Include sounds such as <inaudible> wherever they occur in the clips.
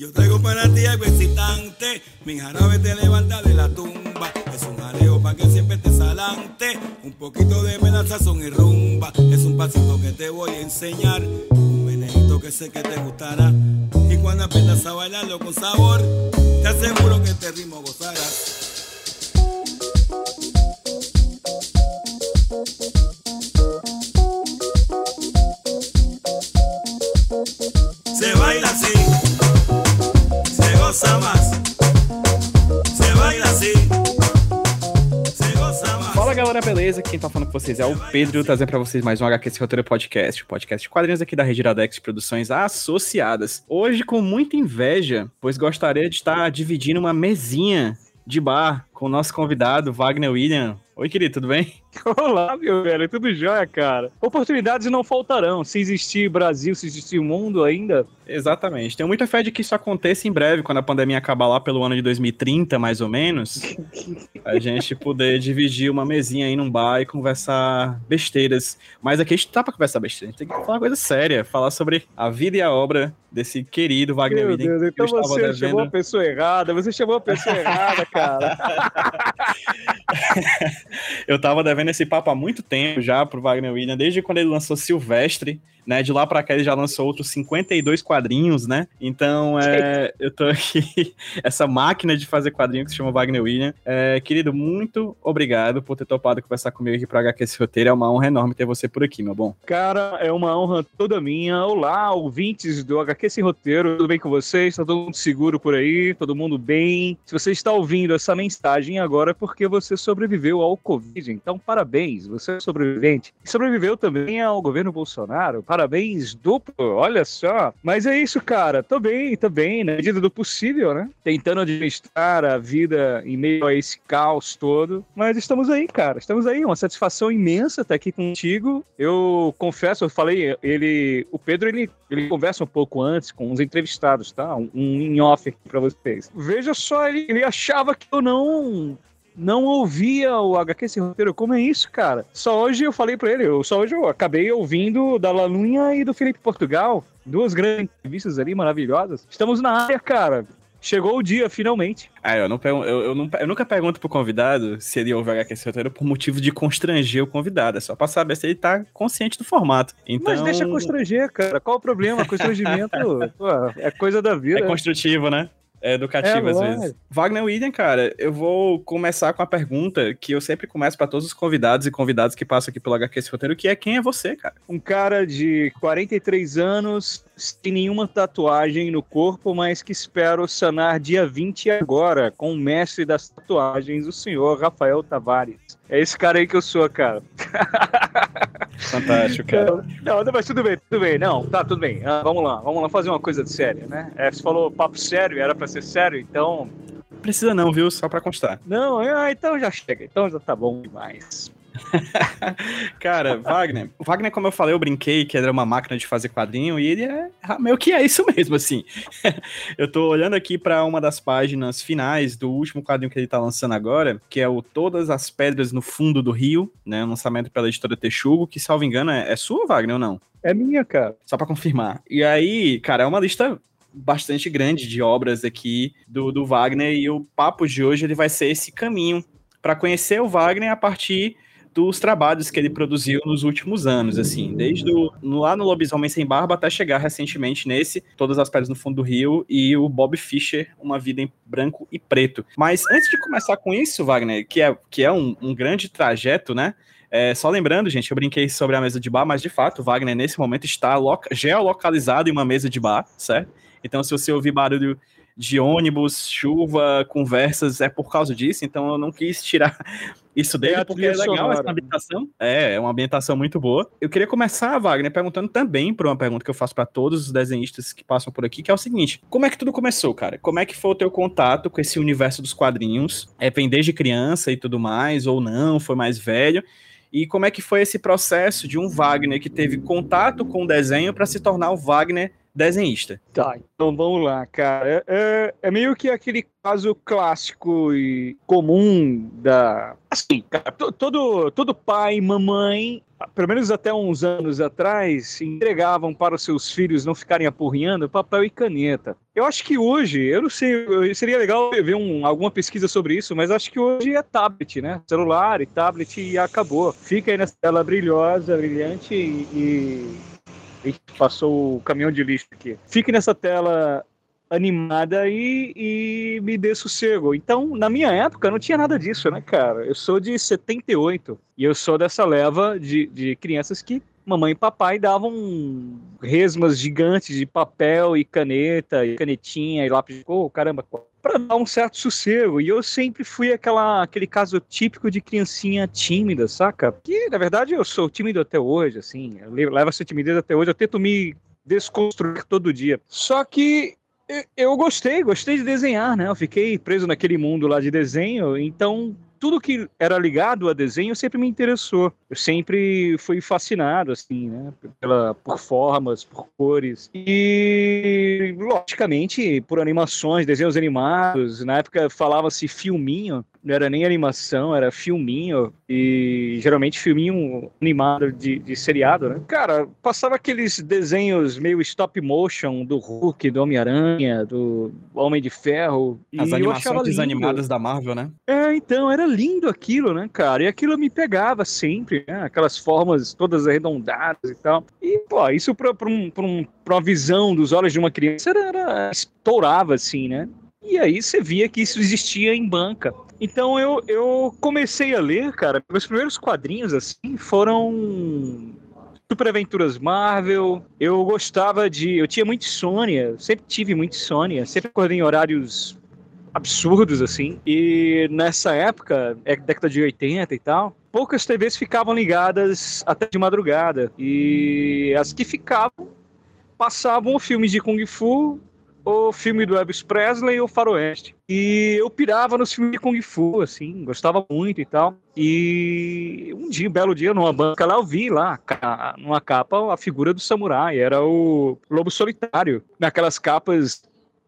Yo traigo para ti algo excitante, mi jarabe te levanta de la tumba. Es un jaleo para que siempre te salante, un poquito de son y rumba. Es un pasito que te voy a enseñar, un menejito que sé que te gustará. Y cuando aprendas a bailarlo con sabor, te aseguro que este ritmo gozarás. Goza más. Se baila se goza mais. Fala galera, beleza? Quem tá falando com vocês é o Pedro, trazendo pra vocês mais um HQ Roteiro Podcast, o podcast de quadrinhos aqui da Rede Iradex Produções Associadas. Hoje com muita inveja, pois gostaria de estar dividindo uma mesinha de bar com o nosso convidado, Wagner William. Oi, querido, tudo bem? <laughs> Olá, meu velho, tudo jóia, cara. Oportunidades não faltarão. Se existir Brasil, se existir mundo ainda. Exatamente. Tenho muita fé de que isso aconteça em breve, quando a pandemia acabar lá pelo ano de 2030, mais ou menos. a gente poder dividir uma mesinha aí num bar e conversar besteiras. Mas aqui a gente tá pra conversar besteira. A gente tem que falar uma coisa séria, falar sobre a vida e a obra desse querido Wagner Meu. Deus, então você devendo. chamou a pessoa errada, você chamou a pessoa errada, cara. <laughs> Eu tava devendo esse papo há muito tempo já pro Wagner William, desde quando ele lançou Silvestre, né? De lá pra cá ele já lançou outros 52 quadrinhos, né? Então, é, eu tô aqui, <laughs> essa máquina de fazer quadrinho que se chama Wagner William. É, querido, muito obrigado por ter topado conversar comigo aqui pro HQ esse roteiro. É uma honra enorme ter você por aqui, meu bom. Cara, é uma honra toda minha. Olá, ouvintes do HQ Sem Roteiro, tudo bem com vocês? Tá todo mundo seguro por aí? Todo mundo bem? Se você está ouvindo essa mensagem agora é porque você sobreviveu ao Covid. Então, parabéns, você é sobrevivente. E sobreviveu também ao governo Bolsonaro. Parabéns duplo, olha só. Mas é isso, cara. Tô bem, tô bem, na medida do possível, né? Tentando administrar a vida em meio a esse caos todo. Mas estamos aí, cara. Estamos aí. Uma satisfação imensa estar aqui contigo. Eu confesso, eu falei, ele, o Pedro, ele, ele conversa um pouco antes com os entrevistados, tá? Um, um in off aqui pra vocês. Veja só, ele, ele achava que eu não não ouvia o HQ esse roteiro. Como é isso, cara? Só hoje eu falei pra ele, eu, só hoje eu acabei ouvindo da Lalunha e do Felipe Portugal. Duas grandes entrevistas ali maravilhosas. Estamos na área, cara. Chegou o dia, finalmente. Ah, eu, não pergun- eu, eu, não- eu nunca pergunto pro convidado se ele ouve HQ roteiro por motivo de constranger o convidado. É só pra saber se ele tá consciente do formato. Então, Mas deixa constranger, cara. Qual o problema? Constrangimento <laughs> pô, é coisa da vida. É construtivo, né? É educativo É, às vezes. Wagner William, cara, eu vou começar com a pergunta que eu sempre começo pra todos os convidados e convidados que passam aqui pelo HQ esse roteiro, que é quem é você, cara? Um cara de 43 anos, sem nenhuma tatuagem no corpo, mas que espero sanar dia 20 agora, com o mestre das tatuagens, o senhor Rafael Tavares. É esse cara aí que eu sou, cara. <laughs> Fantástico, cara. Não, não, mas tudo bem, tudo bem. Não, tá, tudo bem. Ah, vamos lá, vamos lá fazer uma coisa de séria, né? É, você falou papo sério, era pra ser sério, então. Precisa não, viu? Só pra constar. Não, ah, então já chega, então já tá bom demais. <laughs> Cara, Wagner. O Wagner, como eu falei, eu brinquei que era uma máquina de fazer quadrinho e ele é meio que é isso mesmo, assim. <laughs> eu tô olhando aqui pra uma das páginas finais do último quadrinho que ele tá lançando agora, que é o Todas as Pedras no Fundo do Rio, né? Um lançamento pela editora Texugo, que, salvo engano, é, é sua, Wagner, ou não? É minha, cara. Só pra confirmar. E aí, cara, é uma lista bastante grande de obras aqui do, do Wagner e o papo de hoje ele vai ser esse caminho para conhecer o Wagner a partir dos trabalhos que ele produziu nos últimos anos, assim, desde lá no Lobisomem Sem Barba até chegar recentemente nesse Todas as Pedras no Fundo do Rio e o Bob Fischer, Uma Vida em Branco e Preto. Mas antes de começar com isso, Wagner, que é, que é um, um grande trajeto, né? É, só lembrando, gente, eu brinquei sobre a mesa de bar, mas de fato, Wagner nesse momento está loca- geolocalizado em uma mesa de bar, certo? Então, se você ouvir barulho de ônibus, chuva, conversas, é por causa disso. Então, eu não quis tirar <laughs> isso dele, É porque é legal sonora. essa ambientação. É, é uma ambientação muito boa. Eu queria começar, Wagner, perguntando também por uma pergunta que eu faço para todos os desenhistas que passam por aqui, que é o seguinte: como é que tudo começou, cara? Como é que foi o teu contato com esse universo dos quadrinhos? É, vem desde criança e tudo mais, ou não? Foi mais velho? E como é que foi esse processo de um Wagner que teve contato com o desenho para se tornar o Wagner desenhista. Tá, então vamos lá, cara. É, é meio que aquele caso clássico e comum da. Assim, cara, todo, todo pai, mamãe, pelo menos até uns anos atrás, entregavam para os seus filhos não ficarem apurrinhando papel e caneta. Eu acho que hoje, eu não sei, seria legal ver um, alguma pesquisa sobre isso, mas acho que hoje é tablet, né? Celular e tablet e acabou. Fica aí nessa tela brilhosa, brilhante e, e passou o caminhão de lixo aqui. Fique nessa tela animada e, e me dê sossego. Então, na minha época, não tinha nada disso, né, cara? Eu sou de 78 e eu sou dessa leva de, de crianças que mamãe e papai davam resmas gigantes de papel e caneta, e canetinha e lápis de cor, caramba, para dar um certo sossego. E eu sempre fui aquela, aquele caso típico de criancinha tímida, saca? Que, na verdade, eu sou tímido até hoje, assim. Leva essa timidez até hoje. Eu tento me desconstruir todo dia. Só que eu gostei, gostei de desenhar, né? Eu fiquei preso naquele mundo lá de desenho, então tudo que era ligado a desenho sempre me interessou. Eu sempre fui fascinado, assim, né? Pela, por formas, por cores. E, logicamente, por animações, desenhos animados. Na época falava-se filminho não era nem animação, era filminho, e geralmente filminho animado de, de seriado, né? Cara, passava aqueles desenhos meio stop motion do Hulk, do Homem-Aranha, do Homem de Ferro. As animações desanimadas da Marvel, né? É, então, era lindo aquilo, né, cara? E aquilo me pegava sempre, né? Aquelas formas todas arredondadas e tal. E, pô, isso pra, pra, um, pra, um, pra uma visão dos olhos de uma criança era, era estourava, assim, né? E aí você via que isso existia em banca. Então eu, eu comecei a ler, cara. Meus primeiros quadrinhos, assim, foram Super Aventuras Marvel. Eu gostava de. Eu tinha muito Sônia, sempre tive muito Sônia, sempre acordei em horários absurdos, assim. E nessa época, é década de 80 e tal, poucas TVs ficavam ligadas até de madrugada. E as que ficavam passavam filmes de Kung Fu o filme do Elvis Presley e o Faroeste. E eu pirava nos filmes de Kung Fu, assim, gostava muito e tal. E um dia, um belo dia, numa banca lá, eu vi lá, numa capa, a figura do samurai. Era o Lobo Solitário, naquelas capas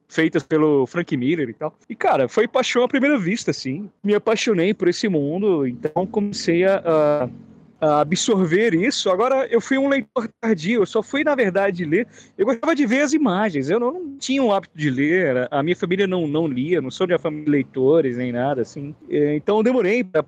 feitas pelo Frank Miller e tal. E, cara, foi paixão à primeira vista, assim. Me apaixonei por esse mundo, então comecei a, a absorver isso. Agora, eu fui um leitor tardio, eu só fui, na verdade, ler. Eu gostava de ver as imagens, eu não, não tinha o hábito de ler, a minha família não, não lia, não sou de uma família de leitores nem nada, assim. É, então, eu demorei para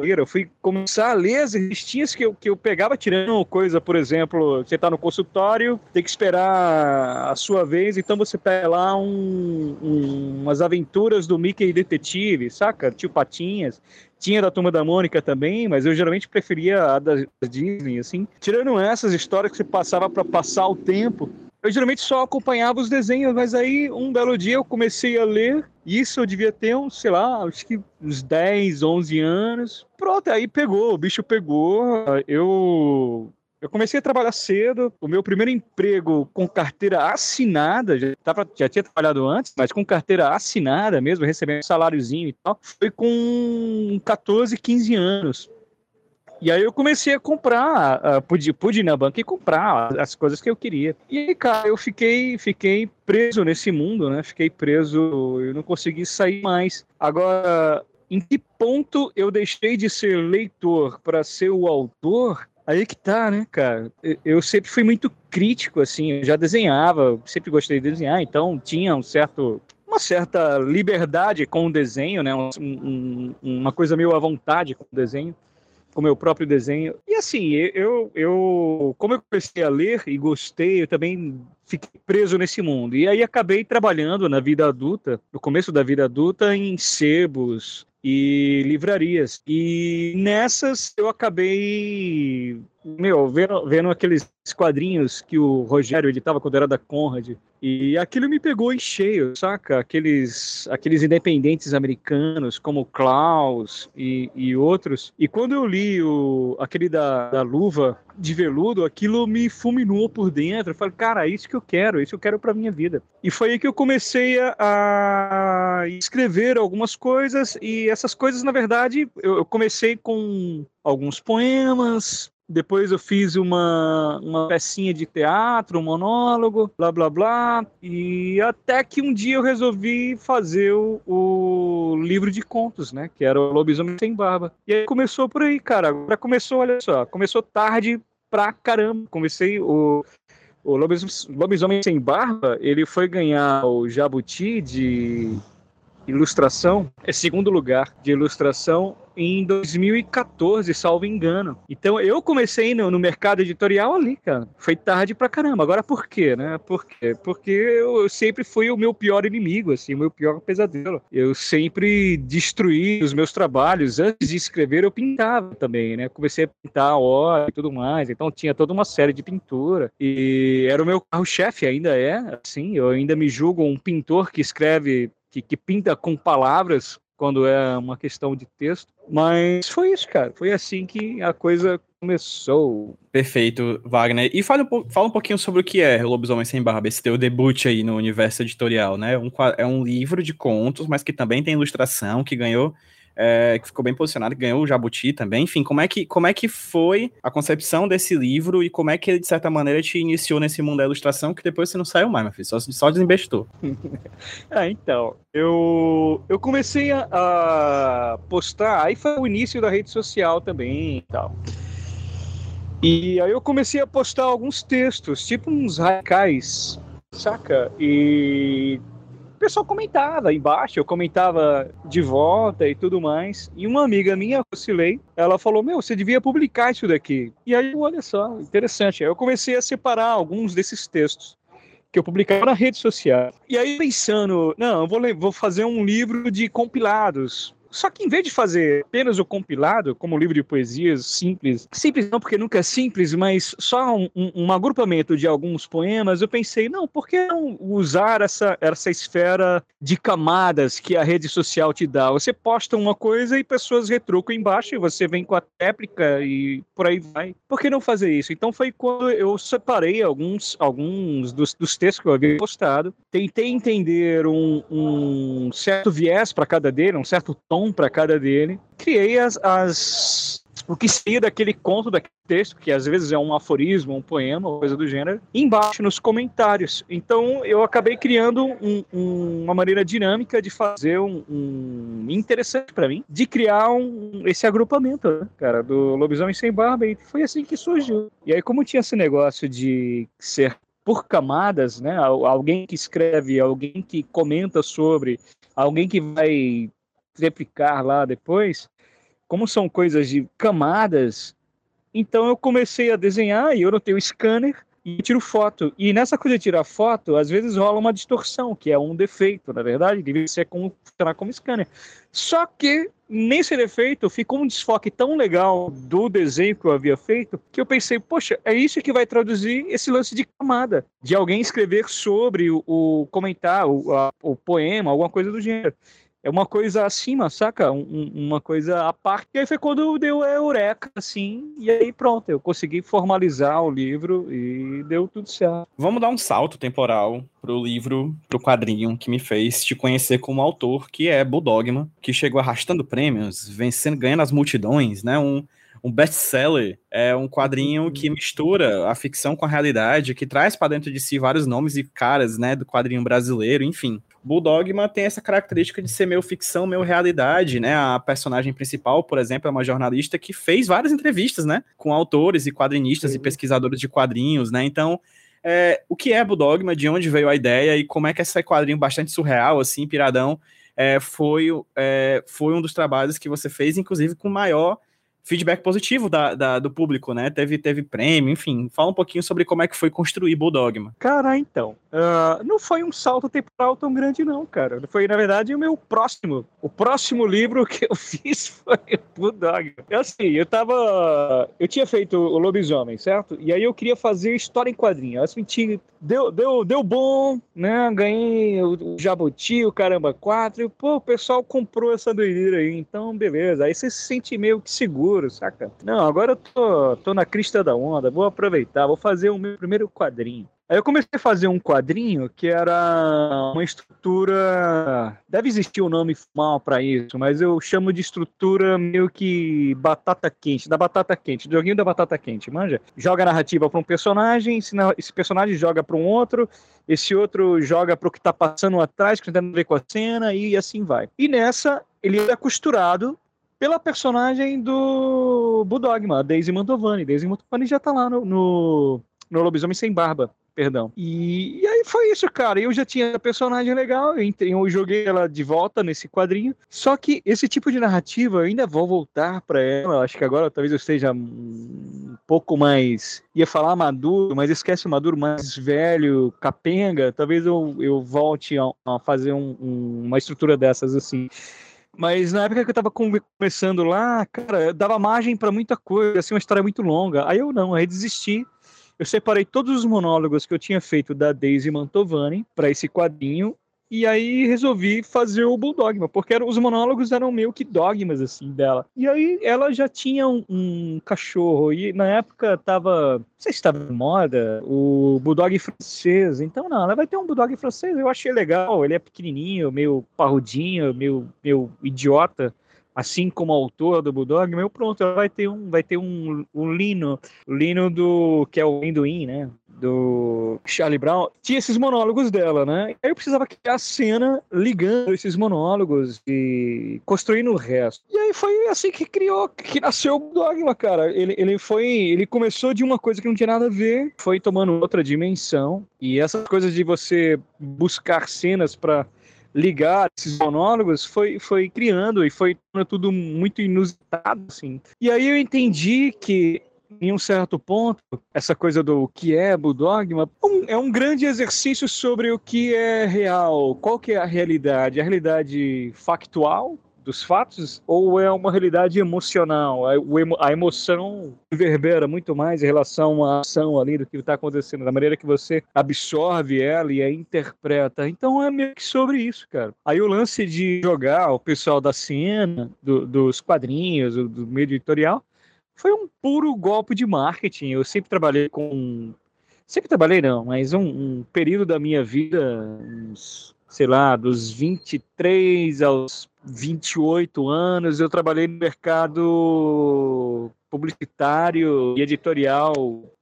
ler. Eu fui começar a ler as revistinhas que eu, que eu pegava tirando coisa, por exemplo, você está no consultório, tem que esperar a sua vez, então você pega lá um, um, umas aventuras do Mickey Detetive, saca? Tio Patinhas. Tinha da Turma da Mônica também, mas eu geralmente preferia a da Disney, assim. Tirando essas histórias que você passava para passar o tempo, eu geralmente só acompanhava os desenhos, mas aí um belo dia eu comecei a ler. Isso eu devia ter uns, sei lá, acho que uns 10, 11 anos. Pronto, aí pegou, o bicho pegou. Eu eu comecei a trabalhar cedo. O meu primeiro emprego com carteira assinada, já, tava, já tinha trabalhado antes, mas com carteira assinada mesmo, recebendo um saláriozinho e tal, foi com 14, 15 anos. E aí eu comecei a comprar, uh, pude, pude ir na banca e comprar as coisas que eu queria. E cara, eu fiquei, fiquei preso nesse mundo, né? Fiquei preso, eu não consegui sair mais. Agora, em que ponto eu deixei de ser leitor para ser o autor? Aí que tá, né, cara? Eu sempre fui muito crítico, assim, eu já desenhava, sempre gostei de desenhar, então tinha um certo uma certa liberdade com o desenho, né? Um, um, uma coisa meio à vontade com o desenho, o meu próprio desenho. E assim, eu, eu, como eu comecei a ler e gostei, eu também fiquei preso nesse mundo. E aí acabei trabalhando na vida adulta, no começo da vida adulta, em sebos, e livrarias. E nessas eu acabei, meu, vendo, vendo aqueles quadrinhos que o Rogério editava quando era da Conrad. E aquilo me pegou em cheio, saca? Aqueles, aqueles independentes americanos, como Klaus e, e outros. E quando eu li o, aquele da, da luva de veludo, aquilo me fulminou por dentro. Eu falei, cara, é isso que eu quero, é isso eu quero para minha vida. E foi aí que eu comecei a, a escrever algumas coisas. E essas coisas, na verdade, eu, eu comecei com alguns poemas, depois eu fiz uma, uma pecinha de teatro, um monólogo, blá blá blá. E até que um dia eu resolvi fazer o, o livro de contos, né? Que era o Lobisomem Sem Barba. E aí começou por aí, cara. Agora começou, olha só, começou tarde pra caramba. Comecei o. O Lobisomem, Sem Barba, ele foi ganhar o Jabuti de ilustração, é segundo lugar de ilustração em 2014, salvo engano. Então eu comecei no, no, mercado editorial ali, cara. Foi tarde pra caramba. Agora por quê, né? Por quê? Porque eu sempre fui o meu pior inimigo, assim, o meu pior pesadelo. Eu sempre destruí os meus trabalhos. Antes de escrever, eu pintava também, né? Comecei a pintar óleo e tudo mais. Então tinha toda uma série de pintura. E era o meu carro-chefe, ainda é, assim. Eu ainda me julgo um pintor que escreve que, que, pinta com palavras quando é uma questão de texto. Mas foi isso, cara. Foi assim que a coisa começou. Perfeito, Wagner. E fala um, fala um pouquinho sobre o que é Lobisomem Sem Barba, esse teu debut aí no universo editorial, né? Um, é um livro de contos, mas que também tem ilustração, que ganhou é, que ficou bem posicionado, que ganhou o Jabuti também. Enfim, como é, que, como é que foi a concepção desse livro e como é que ele, de certa maneira, te iniciou nesse mundo da ilustração que depois você não saiu mais, meu filho, só, só desembestou. <laughs> ah, então, eu, eu comecei a, a, postar, aí foi o início da rede social também e tal. E aí eu comecei a postar alguns textos, tipo uns radicais, saca? E o pessoal comentava embaixo, eu comentava de volta e tudo mais. E uma amiga minha, Lucilei, ela falou: Meu, você devia publicar isso daqui. E aí, olha só, interessante. Aí eu comecei a separar alguns desses textos que eu publicava na rede social. E aí, pensando, não, eu vou, vou fazer um livro de compilados só que em vez de fazer apenas o compilado, como um livro de poesias simples, simples não porque nunca é simples, mas só um, um, agrupamento de alguns poemas, eu pensei, não, por que não usar essa, essa esfera de camadas que a rede social te dá? Você posta uma coisa e pessoas retrucam embaixo e você vem com a réplica e por aí vai. Por que não fazer isso? Então foi quando eu separei alguns, alguns dos, dos textos que eu havia postado, tentei entender um, um certo viés para cada dele, um certo tom para cada dele. Criei as, as o que seria daquele conto, daquele texto, que às vezes é um aforismo, um poema, coisa do gênero, embaixo nos comentários. Então eu acabei criando um, um, uma maneira dinâmica de fazer um, um interessante para mim, de criar esse agrupamento, né, cara, do Lobisomem Sem Barba, e foi assim que surgiu. E aí, como tinha esse negócio de ser por camadas, né? Alguém que escreve, alguém que comenta sobre, alguém que vai replicar lá depois, como são coisas de camadas, então eu comecei a desenhar e eu não tenho scanner e tiro foto. E nessa coisa de tirar foto, às vezes rola uma distorção, que é um defeito, na verdade, deve ser como funcionar como scanner. Só que nesse defeito ficou um desfoque tão legal do desenho que eu havia feito que eu pensei, poxa, é isso que vai traduzir esse lance de camada, de alguém escrever sobre o, o comentar, o, a, o poema, alguma coisa do gênero é uma coisa acima, saca? Um, uma coisa à parte. E aí foi quando deu a eureka, assim, e aí pronto, eu consegui formalizar o livro e deu tudo certo. Vamos dar um salto temporal pro livro, pro quadrinho que me fez te conhecer como autor, que é Bulldogma, que chegou arrastando prêmios, vencendo, ganhando as multidões, né? Um, um best-seller, é um quadrinho que mistura a ficção com a realidade, que traz para dentro de si vários nomes e caras, né, do quadrinho brasileiro, enfim. Bulldogma tem essa característica de ser meio ficção, meio realidade, né? A personagem principal, por exemplo, é uma jornalista que fez várias entrevistas, né? Com autores e quadrinistas Sim. e pesquisadores de quadrinhos, né? Então, é, o que é Bulldogma, de onde veio a ideia e como é que esse quadrinho bastante surreal, assim, piradão, é, foi, é, foi um dos trabalhos que você fez, inclusive com maior feedback positivo da, da, do público, né? Teve, teve prêmio, enfim. Fala um pouquinho sobre como é que foi construir Bulldogma. Cara, então, uh, não foi um salto temporal tão grande não, cara. Foi, na verdade, o meu próximo. O próximo livro que eu <laughs> fiz foi o Bulldogma. É assim, eu tava... Eu tinha feito o Lobisomem, certo? E aí eu queria fazer história em quadrinho. Eu senti... Deu, deu, deu bom, né? Ganhei o Jabuti, o Caramba 4. E, pô, o pessoal comprou essa doideira aí. Então, beleza. Aí você se sente meio que seguro futuro, saca? Não, agora eu tô, tô na crista da onda, vou aproveitar, vou fazer o meu primeiro quadrinho. Aí eu comecei a fazer um quadrinho que era uma estrutura. Deve existir um nome formal para isso, mas eu chamo de estrutura meio que batata quente, da batata quente, do joguinho da batata quente, manja? Joga a narrativa para um personagem, esse personagem joga para um outro, esse outro joga para o que está passando atrás, que tem a ver com a cena, e assim vai. E nessa, ele é costurado pela personagem do Budogma, Daisy Mantovani. Daisy Mantovani já tá lá no, no, no Lobisomem Sem Barba perdão. E, e, aí foi isso, cara. Eu já tinha personagem legal, eu, eu joguei ela de volta nesse quadrinho. Só que esse tipo de narrativa, eu ainda vou voltar para ela. Acho que agora talvez eu esteja um pouco mais. ia falar maduro, mas esquece o maduro mais velho, capenga. Talvez eu, eu volte a, a fazer um, um, uma estrutura dessas assim. Mas na época que eu tava começando lá, cara, dava margem para muita coisa, assim, uma história muito longa. Aí eu não, aí desisti eu separei todos os monólogos que eu tinha feito da Daisy Mantovani para esse quadrinho e aí resolvi fazer o Bulldogma, porque os monólogos eram meio que dogmas, assim, dela. E aí ela já tinha um, um cachorro, e na época tava, não sei se estava em moda, o Bulldog francês. Então, não, ela vai ter um Bulldog francês, eu achei legal, ele é pequenininho, meio parrudinho, meio, meio idiota assim como autor do Bulldog, meu pronto, ela vai ter um, vai ter um, um lino, lino do que é o amendoim, né? Do Charlie Brown, tinha esses monólogos dela, né? Aí eu precisava criar a cena ligando esses monólogos e construindo o resto. E aí foi assim que criou, que nasceu o Dogma, cara. Ele, ele foi, ele começou de uma coisa que não tinha nada a ver, foi tomando outra dimensão. E essas coisas de você buscar cenas para ligar esses monólogos foi, foi criando e foi tudo muito inusitado, assim. E aí eu entendi que em um certo ponto, essa coisa do que é Bulldogma um, é um grande exercício sobre o que é real, qual que é a realidade, a realidade factual dos fatos ou é uma realidade emocional? A emoção reverbera muito mais em relação à ação ali do que está acontecendo, da maneira que você absorve ela e a interpreta. Então é meio que sobre isso, cara. Aí o lance de jogar o pessoal da cena, do, dos quadrinhos, do, do meio editorial, foi um puro golpe de marketing. Eu sempre trabalhei com. Sempre trabalhei, não, mas um, um período da minha vida, uns, sei lá, dos 23 aos 28 anos, eu trabalhei no mercado publicitário e editorial,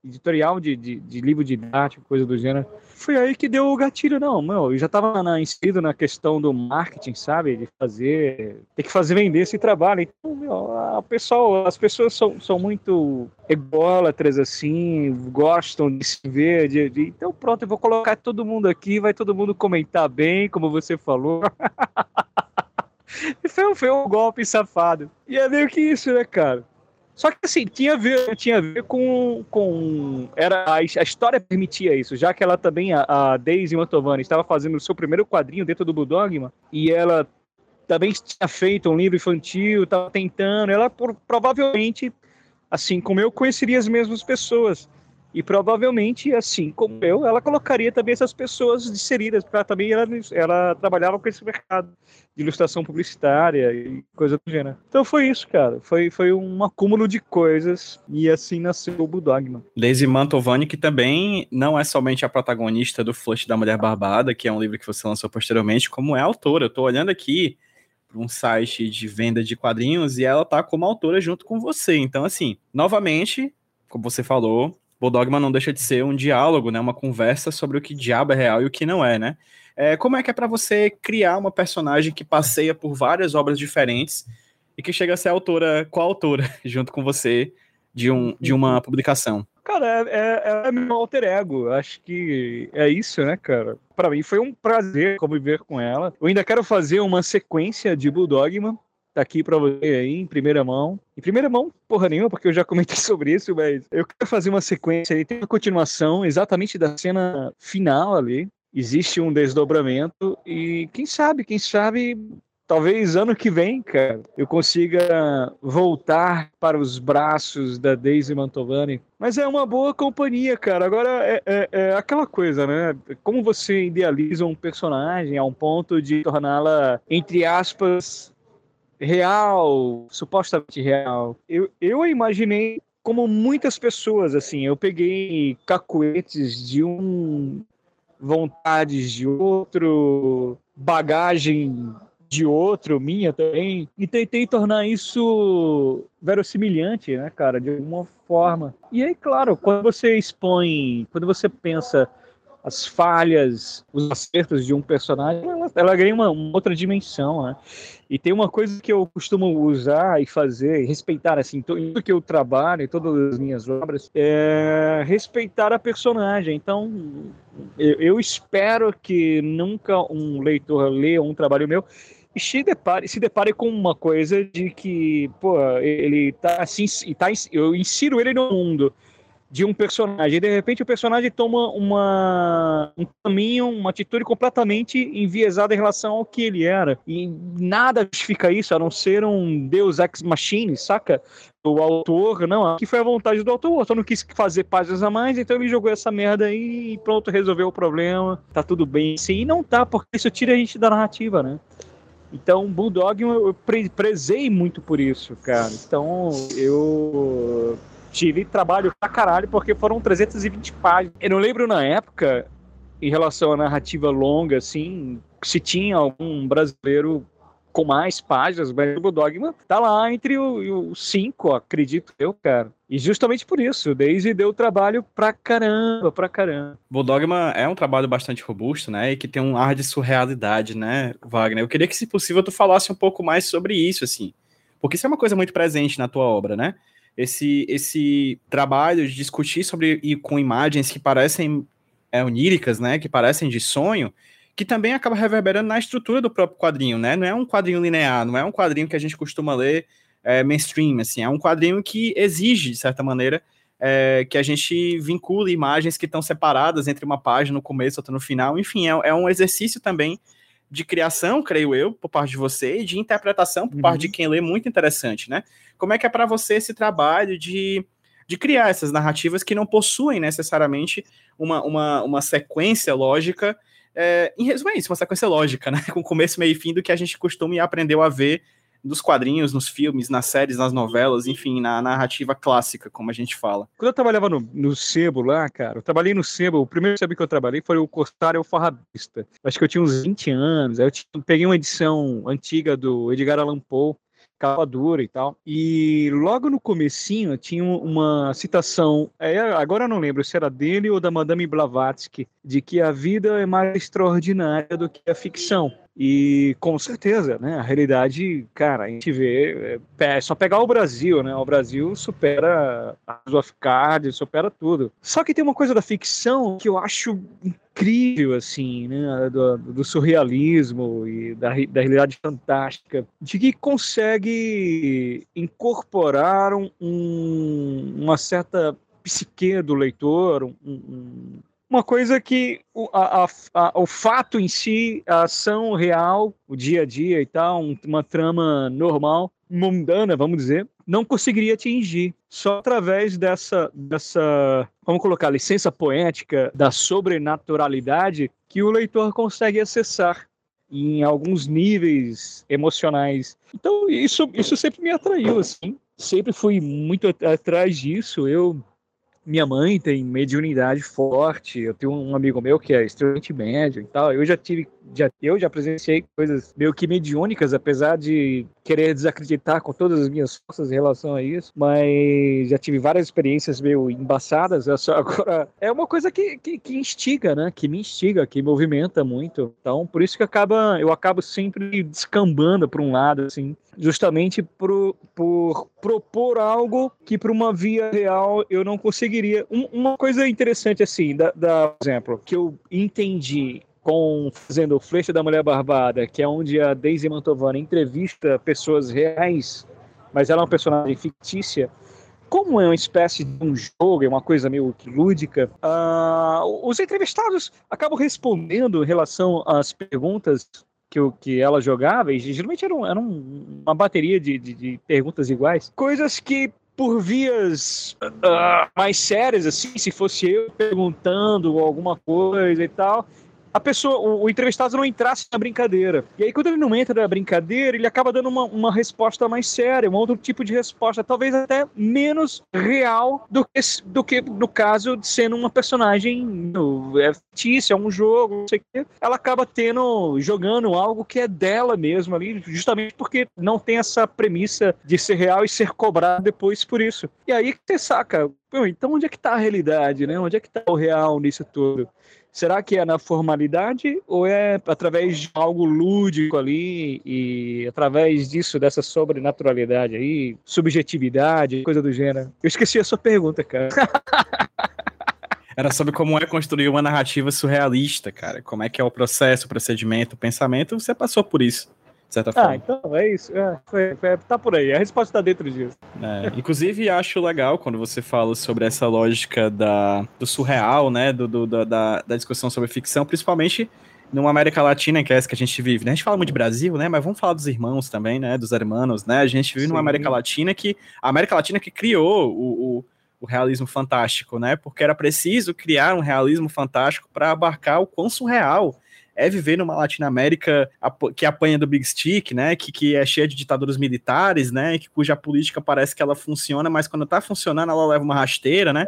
editorial de, de, de, livro didático, coisa do gênero. Foi aí que deu o gatilho, não, meu, eu já estava na, inserido na questão do marketing, sabe, de fazer, tem que fazer vender esse trabalho. Então, meu, o pessoal, as pessoas são, são muito ególatras, assim, gostam de se ver, de, de, então pronto, eu vou colocar todo mundo aqui, vai todo mundo comentar bem, como você falou. <laughs> foi, foi um golpe safado. E é meio que isso, né, cara? Só que assim, tinha a ver, tinha a ver com. com era, a, a história permitia isso, já que ela também, a, a Daisy Mantovani, estava fazendo o seu primeiro quadrinho dentro do Bulldogma, e ela também tinha feito um livro infantil, estava tentando, ela por, provavelmente, assim como eu, conheceria as mesmas pessoas. E provavelmente, assim como eu, ela colocaria também essas pessoas inseridas, para também ela, ela trabalhava com esse mercado de ilustração publicitária e coisa do gênero. Então foi isso, cara. Foi, foi um acúmulo de coisas e assim nasceu o Budogma. Daisy Mantovani, que também não é somente a protagonista do Flush da Mulher Barbada, que é um livro que você lançou posteriormente, como é autora. Eu tô olhando aqui para um site de venda de quadrinhos e ela tá como autora junto com você. Então, assim, novamente, como você falou, o dogma não deixa de ser um diálogo, né? Uma conversa sobre o que diabo é real e o que não é, né? É, como é que é para você criar uma personagem que passeia por várias obras diferentes e que chega a ser autora, coautora, <laughs> junto com você, de, um, de uma publicação? Cara, é, é, é meu alter ego. Acho que é isso, né, cara? Para mim foi um prazer conviver com ela. Eu ainda quero fazer uma sequência de Bulldogma tá aqui para você aí em primeira mão. Em primeira mão, porra nenhuma, porque eu já comentei <laughs> sobre isso, mas eu quero fazer uma sequência aí, tem uma continuação exatamente da cena final ali. Existe um desdobramento e quem sabe, quem sabe talvez ano que vem, cara, eu consiga voltar para os braços da Daisy Mantovani. Mas é uma boa companhia, cara. Agora é, é, é, aquela coisa, né? Como você idealiza um personagem a um ponto de torná-la, entre aspas, real, supostamente real. Eu, eu imaginei como muitas pessoas, assim. Eu peguei cacuetes de um, vontades de outro, bagagem de outro, minha também, e tentei tornar isso verossimilhante, né, cara, de alguma forma. E aí, claro, quando você expõe, quando você pensa as falhas, os acertos de um personagem, ela, ela ganha uma, uma, outra dimensão, né? E tem uma coisa que eu costumo usar e fazer, e respeitar, assim, tudo que eu trabalho, em todas as minhas obras, é respeitar a personagem. Então, eu, eu espero que nunca um leitor leia um trabalho meu e se depare, se depare com uma coisa de que, pô, ele tá assim, tá, eu insiro ele no mundo de um personagem. E de repente o personagem toma uma, um caminho, uma atitude completamente enviesada em relação ao que ele era. E nada justifica isso, a não ser um Deus Ex Machine, saca? O autor, não, aqui foi a vontade do autor, o autor não quis fazer páginas a mais, então ele jogou essa merda aí e pronto, resolveu o problema, tá tudo bem. Sim, e não tá, porque isso tira a gente da narrativa, né? Então, Bulldog eu prezei muito por isso, cara. Então, eu tive trabalho pra caralho, porque foram 320 páginas. Eu não lembro na época, em relação à narrativa longa, assim, se tinha algum brasileiro com mais páginas, mas o Dogma tá lá entre os cinco, acredito eu, cara. E justamente por isso, o Daisy deu trabalho pra caramba, pra caramba. O Dogma é um trabalho bastante robusto, né, e que tem um ar de surrealidade, né, Wagner? Eu queria que, se possível, tu falasse um pouco mais sobre isso, assim, porque isso é uma coisa muito presente na tua obra, né? Esse, esse trabalho de discutir sobre e com imagens que parecem é, oníricas, né, que parecem de sonho, que também acaba reverberando na estrutura do próprio quadrinho, né? Não é um quadrinho linear, não é um quadrinho que a gente costuma ler é, mainstream, assim, é um quadrinho que exige, de certa maneira, é, que a gente vincule imagens que estão separadas entre uma página no começo, outra no final, enfim, é, é um exercício também de criação, creio eu, por parte de você, e de interpretação por uhum. parte de uhum. quem lê, muito interessante, né? Como é que é para você esse trabalho de, de criar essas narrativas que não possuem necessariamente uma, uma, uma sequência lógica, é, em resumo é isso, uma sequência lógica, né? <laughs> Com começo, meio e fim do que a gente costuma e aprendeu a ver dos quadrinhos, nos filmes, nas séries, nas novelas, enfim, na narrativa clássica, como a gente fala. Quando eu trabalhava no, no sebo lá, cara, eu trabalhei no sebo, o primeiro sebo que eu trabalhei foi o Corsário Farrabista. Acho que eu tinha uns 20 anos, aí eu tinha, peguei uma edição antiga do Edgar Allan Poe, capa dura e tal. E logo no comecinho tinha uma citação, é, agora eu não lembro se era dele ou da Madame Blavatsky, de que a vida é mais extraordinária do que a ficção. E com certeza, né? A realidade, cara, a gente vê. É, é só pegar o Brasil, né? O Brasil supera a of supera tudo. Só que tem uma coisa da ficção que eu acho incrível, assim, né? Do, do surrealismo e da, da realidade fantástica, de que consegue incorporar um, uma certa psique do leitor, um, um uma coisa que o, a, a, o fato em si, a ação real, o dia a dia e tal, um, uma trama normal, mundana, vamos dizer, não conseguiria atingir. Só através dessa, dessa, vamos colocar, licença poética da sobrenaturalidade que o leitor consegue acessar em alguns níveis emocionais. Então, isso, isso sempre me atraiu, assim. Sempre fui muito atrás disso. Eu minha mãe tem mediunidade forte, eu tenho um amigo meu que é extremamente médio e tal. Eu já tive, já, eu já presenciei coisas meio que mediúnicas, apesar de querer desacreditar com todas as minhas forças em relação a isso, mas já tive várias experiências meio embaçadas. Só, <laughs> agora, é uma coisa que, que, que, instiga, né? Que me instiga, que movimenta muito. Então, por isso que acaba, eu acabo sempre descambando para um lado, assim, justamente por, por propor algo que para uma via real eu não conseguiria. Um, uma coisa interessante assim, da, da por exemplo, que eu entendi com fazendo o Flecha da Mulher Barbada, que é onde a Daisy Mantovani entrevista pessoas reais, mas ela é uma personagem fictícia. Como é uma espécie de um jogo, é uma coisa meio lúdica, uh, os entrevistados acabam respondendo em relação às perguntas que, que ela jogava, e geralmente era, um, era um, uma bateria de, de, de perguntas iguais, coisas que por vias uh, mais sérias, assim, se fosse eu perguntando alguma coisa e tal, a pessoa, o, o, entrevistado não entrasse na brincadeira. E aí, quando ele não entra na brincadeira, ele acaba dando uma, uma resposta mais séria, um outro tipo de resposta, talvez até menos real do que, do que no caso de sendo uma personagem é fictícia, é um jogo, não sei o quê. Ela acaba tendo, jogando algo que é dela mesmo ali, justamente porque não tem essa premissa de ser real e ser cobrado depois por isso. E aí você saca, então onde é que tá a realidade, né? Onde é que tá o real nisso tudo? Será que é na formalidade ou é através de algo lúdico ali e através disso, dessa sobrenaturalidade aí, subjetividade, coisa do gênero? Eu esqueci a sua pergunta, cara. <laughs> Era sobre como é construir uma narrativa surrealista, cara. Como é que é o processo, o procedimento, o pensamento. Você passou por isso certa ah, forma. Ah, então é isso. É, tá por aí. A resposta está dentro disso. É, inclusive, acho legal quando você fala sobre essa lógica da, do surreal, né? Do, do da, da discussão sobre ficção, principalmente numa América Latina, que é essa que a gente vive, né? A gente fala muito de Brasil, né? Mas vamos falar dos irmãos também, né? Dos hermanos, né? A gente vive Sim. numa América Latina que... A América Latina que criou o, o, o realismo fantástico, né? Porque era preciso criar um realismo fantástico para abarcar o quão surreal é viver numa Latinoamérica que apanha do Big Stick, né? Que, que é cheia de ditaduras militares, né? Que, cuja política parece que ela funciona, mas quando tá funcionando, ela leva uma rasteira, né?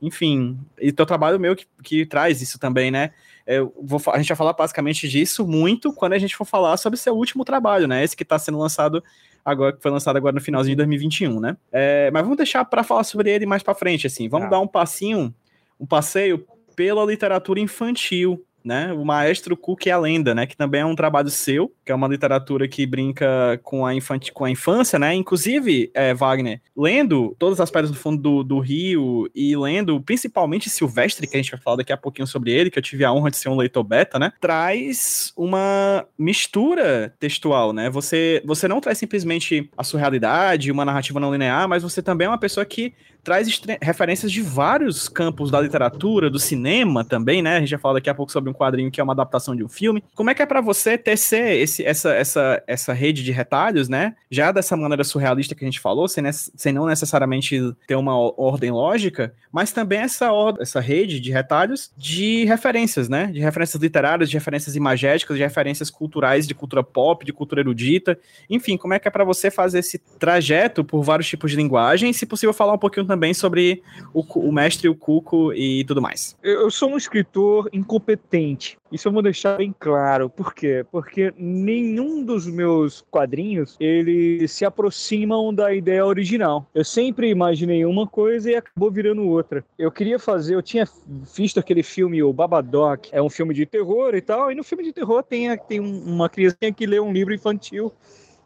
Enfim, e teu trabalho meu que, que traz isso também, né? Eu vou, a gente vai falar basicamente disso muito quando a gente for falar sobre seu último trabalho, né? Esse que está sendo lançado agora, que foi lançado agora no finalzinho de 2021, né? É, mas vamos deixar para falar sobre ele mais para frente, assim. Vamos ah. dar um passinho, um passeio pela literatura infantil, né? O Maestro Cook é a Lenda, né? Que também é um trabalho seu, que é uma literatura que brinca com a, infante, com a infância, né? Inclusive, é, Wagner, lendo Todas as Pedras do Fundo do, do, Rio e lendo principalmente Silvestre, que a gente vai falar daqui a pouquinho sobre ele, que eu tive a honra de ser um leitor beta, né? Traz uma mistura textual, né? Você, você não traz simplesmente a surrealidade, uma narrativa não linear, mas você também é uma pessoa que traz referências de vários campos da literatura, do cinema também, né? A gente já fala daqui a pouco sobre um quadrinho que é uma adaptação de um filme. Como é que é para você tecer esse, essa, essa, essa rede de retalhos, né? Já dessa maneira surrealista que a gente falou, sem, sem não necessariamente ter uma ordem lógica, mas também essa, essa rede de retalhos de referências, né? De referências literárias, de referências imagéticas, de referências culturais, de cultura pop, de cultura erudita. Enfim, como é que é para você fazer esse trajeto por vários tipos de linguagem? Se possível, falar um pouquinho também sobre o, o mestre, o Cuco e tudo mais. Eu sou um escritor incompetente. Isso eu vou deixar bem claro. Por quê? Porque nenhum dos meus quadrinhos eles se aproximam da ideia original. Eu sempre imaginei uma coisa e acabou virando outra. Eu queria fazer, eu tinha visto aquele filme, o Babadook, é um filme de terror e tal, e no filme de terror tem, tem uma criança que lê um livro infantil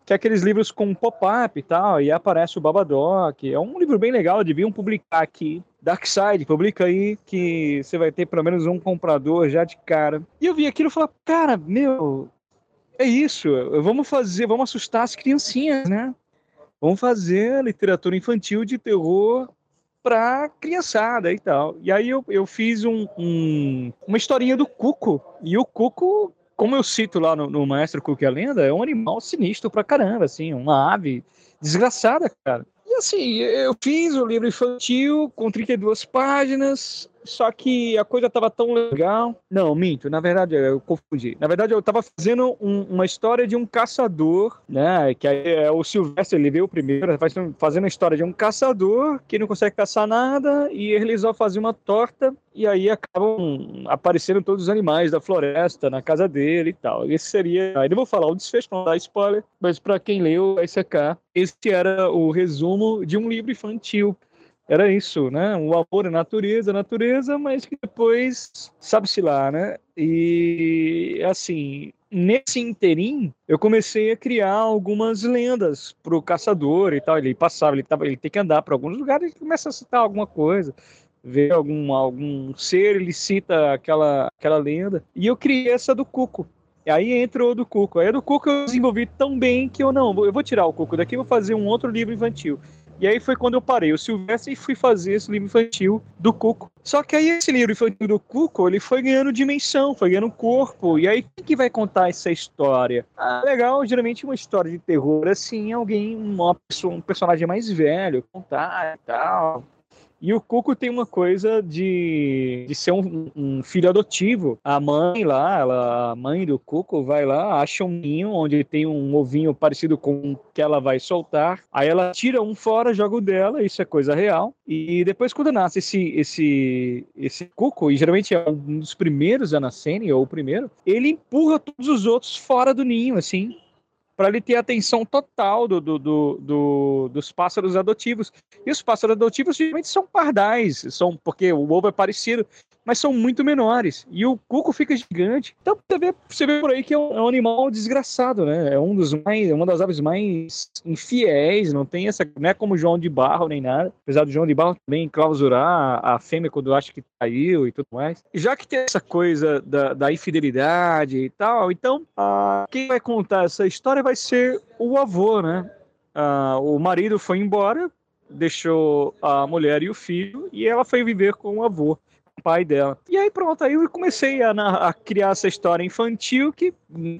que é aqueles livros com pop-up e tal, e aparece o Babadook. É um livro bem legal, deviam publicar aqui. Darkside, publica aí que você vai ter pelo menos um comprador já de cara. E eu vi aquilo e falei, cara, meu, é isso, vamos fazer, vamos assustar as criancinhas, né? Vamos fazer literatura infantil de terror pra criançada e tal. E aí eu, eu fiz um, um, uma historinha do Cuco. E o Cuco como eu cito lá no, no Maestro Cook a Lenda, é um animal sinistro pra caramba, assim, uma ave desgraçada, cara. E assim, eu fiz o livro infantil com 32 páginas, só que a coisa tava tão legal. Não, minto, na verdade eu confundi. Na verdade eu tava fazendo um, uma história de um caçador, né? Que é o Silvestre, ele veio primeiro, fazendo a história de um caçador que não consegue caçar nada e ele resolve fazer uma torta e aí acabam aparecendo todos os animais da floresta na casa dele e tal. Esse seria. Aí não vou falar o desfecho, não dar spoiler, mas para quem leu vai secar. Esse era o resumo de um livro infantil era isso, né? O amor à natureza, a natureza, mas que depois sabe-se lá, né? E assim, nesse interim, eu comecei a criar algumas lendas para o caçador e tal. Ele passava, ele, tava, ele tem que andar para alguns lugares e começa a citar alguma coisa ver algum, algum ser, ele cita aquela, aquela lenda. E eu criei essa do Cuco. E aí entrou do Cuco. Aí a do Cuco eu desenvolvi tão bem que eu não, eu vou tirar o Cuco daqui e vou fazer um outro livro infantil. E aí foi quando eu parei o Silvestre e fui fazer esse livro infantil do Cuco. Só que aí esse livro infantil do Cuco, ele foi ganhando dimensão, foi ganhando corpo. E aí quem que vai contar essa história? Ah, legal, geralmente uma história de terror assim, alguém, uma pessoa, um personagem mais velho, contar e tal. E o Cuco tem uma coisa de, de ser um, um filho adotivo. A mãe lá, ela, a mãe do Cuco vai lá, acha um ninho onde tem um ovinho parecido com o que ela vai soltar. Aí ela tira um fora, joga o dela, isso é coisa real. E depois, quando nasce esse, esse, esse Cuco, e geralmente é um dos primeiros a nascerem, ou o primeiro, ele empurra todos os outros fora do ninho, assim, para ele ter atenção total do, do, do, dos pássaros adotivos. E os pássaros adotivos geralmente são pardais, são porque o ovo é parecido, mas são muito menores. E o cuco fica gigante. Então você vê, você vê por aí que é um, é um, animal desgraçado, né? É um dos mais, é uma das aves mais infiéis, não tem essa, não é como João de Barro nem nada. Apesar do João de Barro também clausurar a fêmea quando acha que caiu e tudo mais. Já que tem essa coisa da, da infidelidade e tal, então a, quem vai contar essa história vai ser o avô, né? Ah, o marido foi embora, deixou a mulher e o filho, e ela foi viver com o avô pai dela. E aí pronto, aí eu comecei a, a, criar essa história infantil que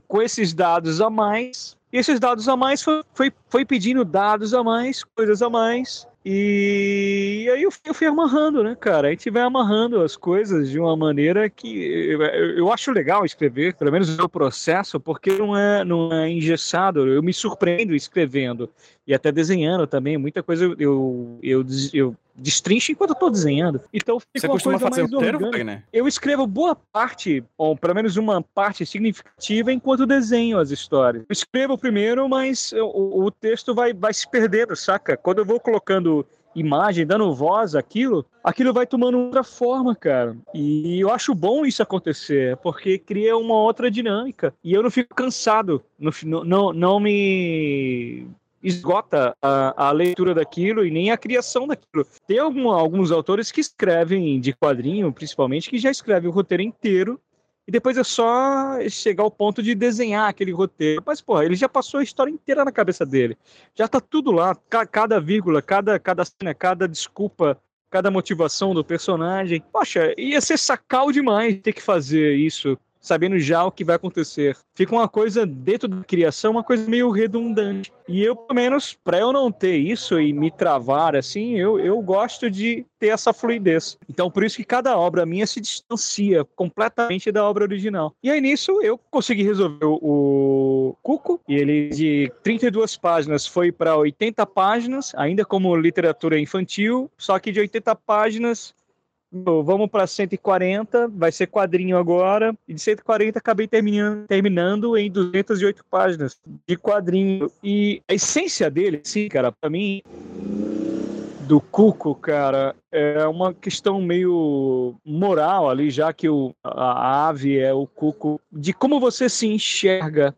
com esses dados a mais, e esses dados a mais foi, foi, foi pedindo dados a mais, coisas a mais, e aí eu fui, eu fui, amarrando, né, cara? A gente vai amarrando as coisas de uma maneira que eu, eu acho legal escrever, pelo menos o processo, porque não é, não é engessado. Eu me surpreendo escrevendo e até desenhando também. Muita coisa eu, eu, eu, eu destrincho enquanto eu tô desenhando. Então fica Você uma costuma coisa fazer mais roteiro, orgânica. Wagner? Eu escrevo boa parte, ou pelo menos uma parte significativa, enquanto desenho as histórias. Eu escrevo primeiro, mas o, o texto vai, vai se perdendo, saca? Quando eu vou colocando imagem, dando voz àquilo, aquilo vai tomando outra forma, cara. E eu acho bom isso acontecer, porque cria uma outra dinâmica. E eu não fico cansado, não, não, não me esgota a, a, leitura daquilo e nem a criação daquilo. Tem algum, alguns autores que escrevem de quadrinho, principalmente, que já escrevem o roteiro inteiro e depois é só chegar ao ponto de desenhar aquele roteiro. Mas, porra, ele já passou a história inteira na cabeça dele. Já tá tudo lá, cada vírgula, cada, cada cena, cada desculpa, cada motivação do personagem. Poxa, ia ser sacal demais ter que fazer isso sabendo já o que vai acontecer. Fica uma coisa dentro da criação, uma coisa meio redundante. E eu, pelo menos, para eu não ter isso e me travar assim, eu, eu gosto de ter essa fluidez. Então, por isso que cada obra minha se distancia completamente da obra original. E aí nisso eu consegui resolver o Cuco, e ele de 32 páginas foi para 80 páginas, ainda como literatura infantil, só que de 80 páginas vamos para 140, vai ser quadrinho agora, e de 140 acabei terminando, terminando em 208 páginas de quadrinho. E a essência dele, sim, cara, para mim, do Cuco, cara, é uma questão meio moral ali, já que o, a ave é o Cuco, de como você se enxerga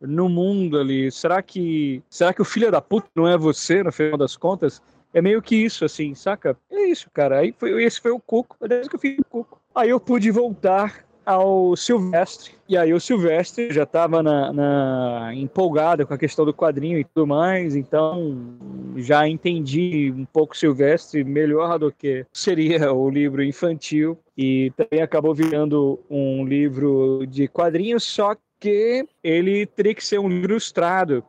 no mundo ali. Será que será que o filho da puta não é você, no final das contas? É meio que isso, assim, saca? É isso, cara. Aí foi, esse foi o Cuco, desde que eu fiz o Cuco. Aí eu pude voltar ao Silvestre. E aí o Silvestre já estava na, na, empolgado com a questão do quadrinho e tudo mais, então já entendi um pouco Silvestre melhor do que seria o livro infantil. E também acabou virando um livro de quadrinhos, só que ele teria que ser um livro ilustrado,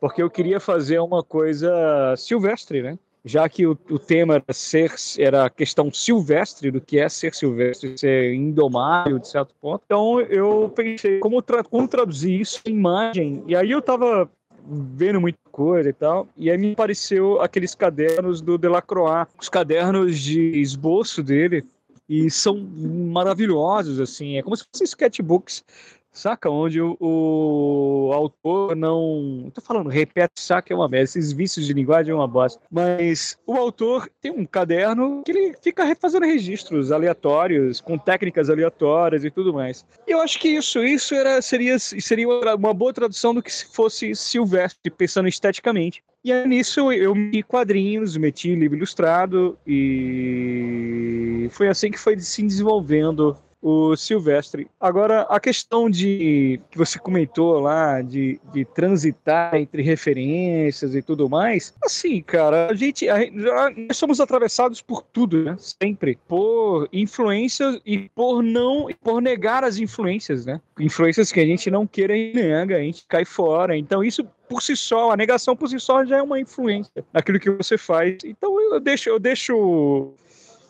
porque eu queria fazer uma coisa silvestre, né? Já que o, o, tema era ser era a questão silvestre do que é ser silvestre, ser indomável de certo ponto. Então eu pensei como, tra como traduzir isso em imagem. E aí eu tava vendo muita coisa e tal, e aí me apareceu aqueles cadernos do Delacroix, os cadernos de esboço dele, e são maravilhosos, assim, é como se fossem sketchbooks Saca? Onde o, o, autor não. Tô falando, repete, saca é uma merda. Esses vícios de linguagem é uma bosta. Mas o autor tem um caderno que ele fica fazendo registros aleatórios, com técnicas aleatórias e tudo mais. E eu acho que isso, isso era, seria, seria uma boa tradução do que se fosse Silvestre, pensando esteticamente. E aí nisso eu meti quadrinhos, meti livro ilustrado e foi assim que foi se desenvolvendo o Silvestre. Agora, a questão de que você comentou lá, de, de transitar entre referências e tudo mais, assim, cara, a gente, a, nós somos atravessados por tudo, né? Sempre. Por influências e por não, por negar as influências, né? Influências que a gente não queira e nega, a gente cai fora. Então, isso por si só, a negação por si só já é uma influência naquilo que você faz. Então eu deixo, eu deixo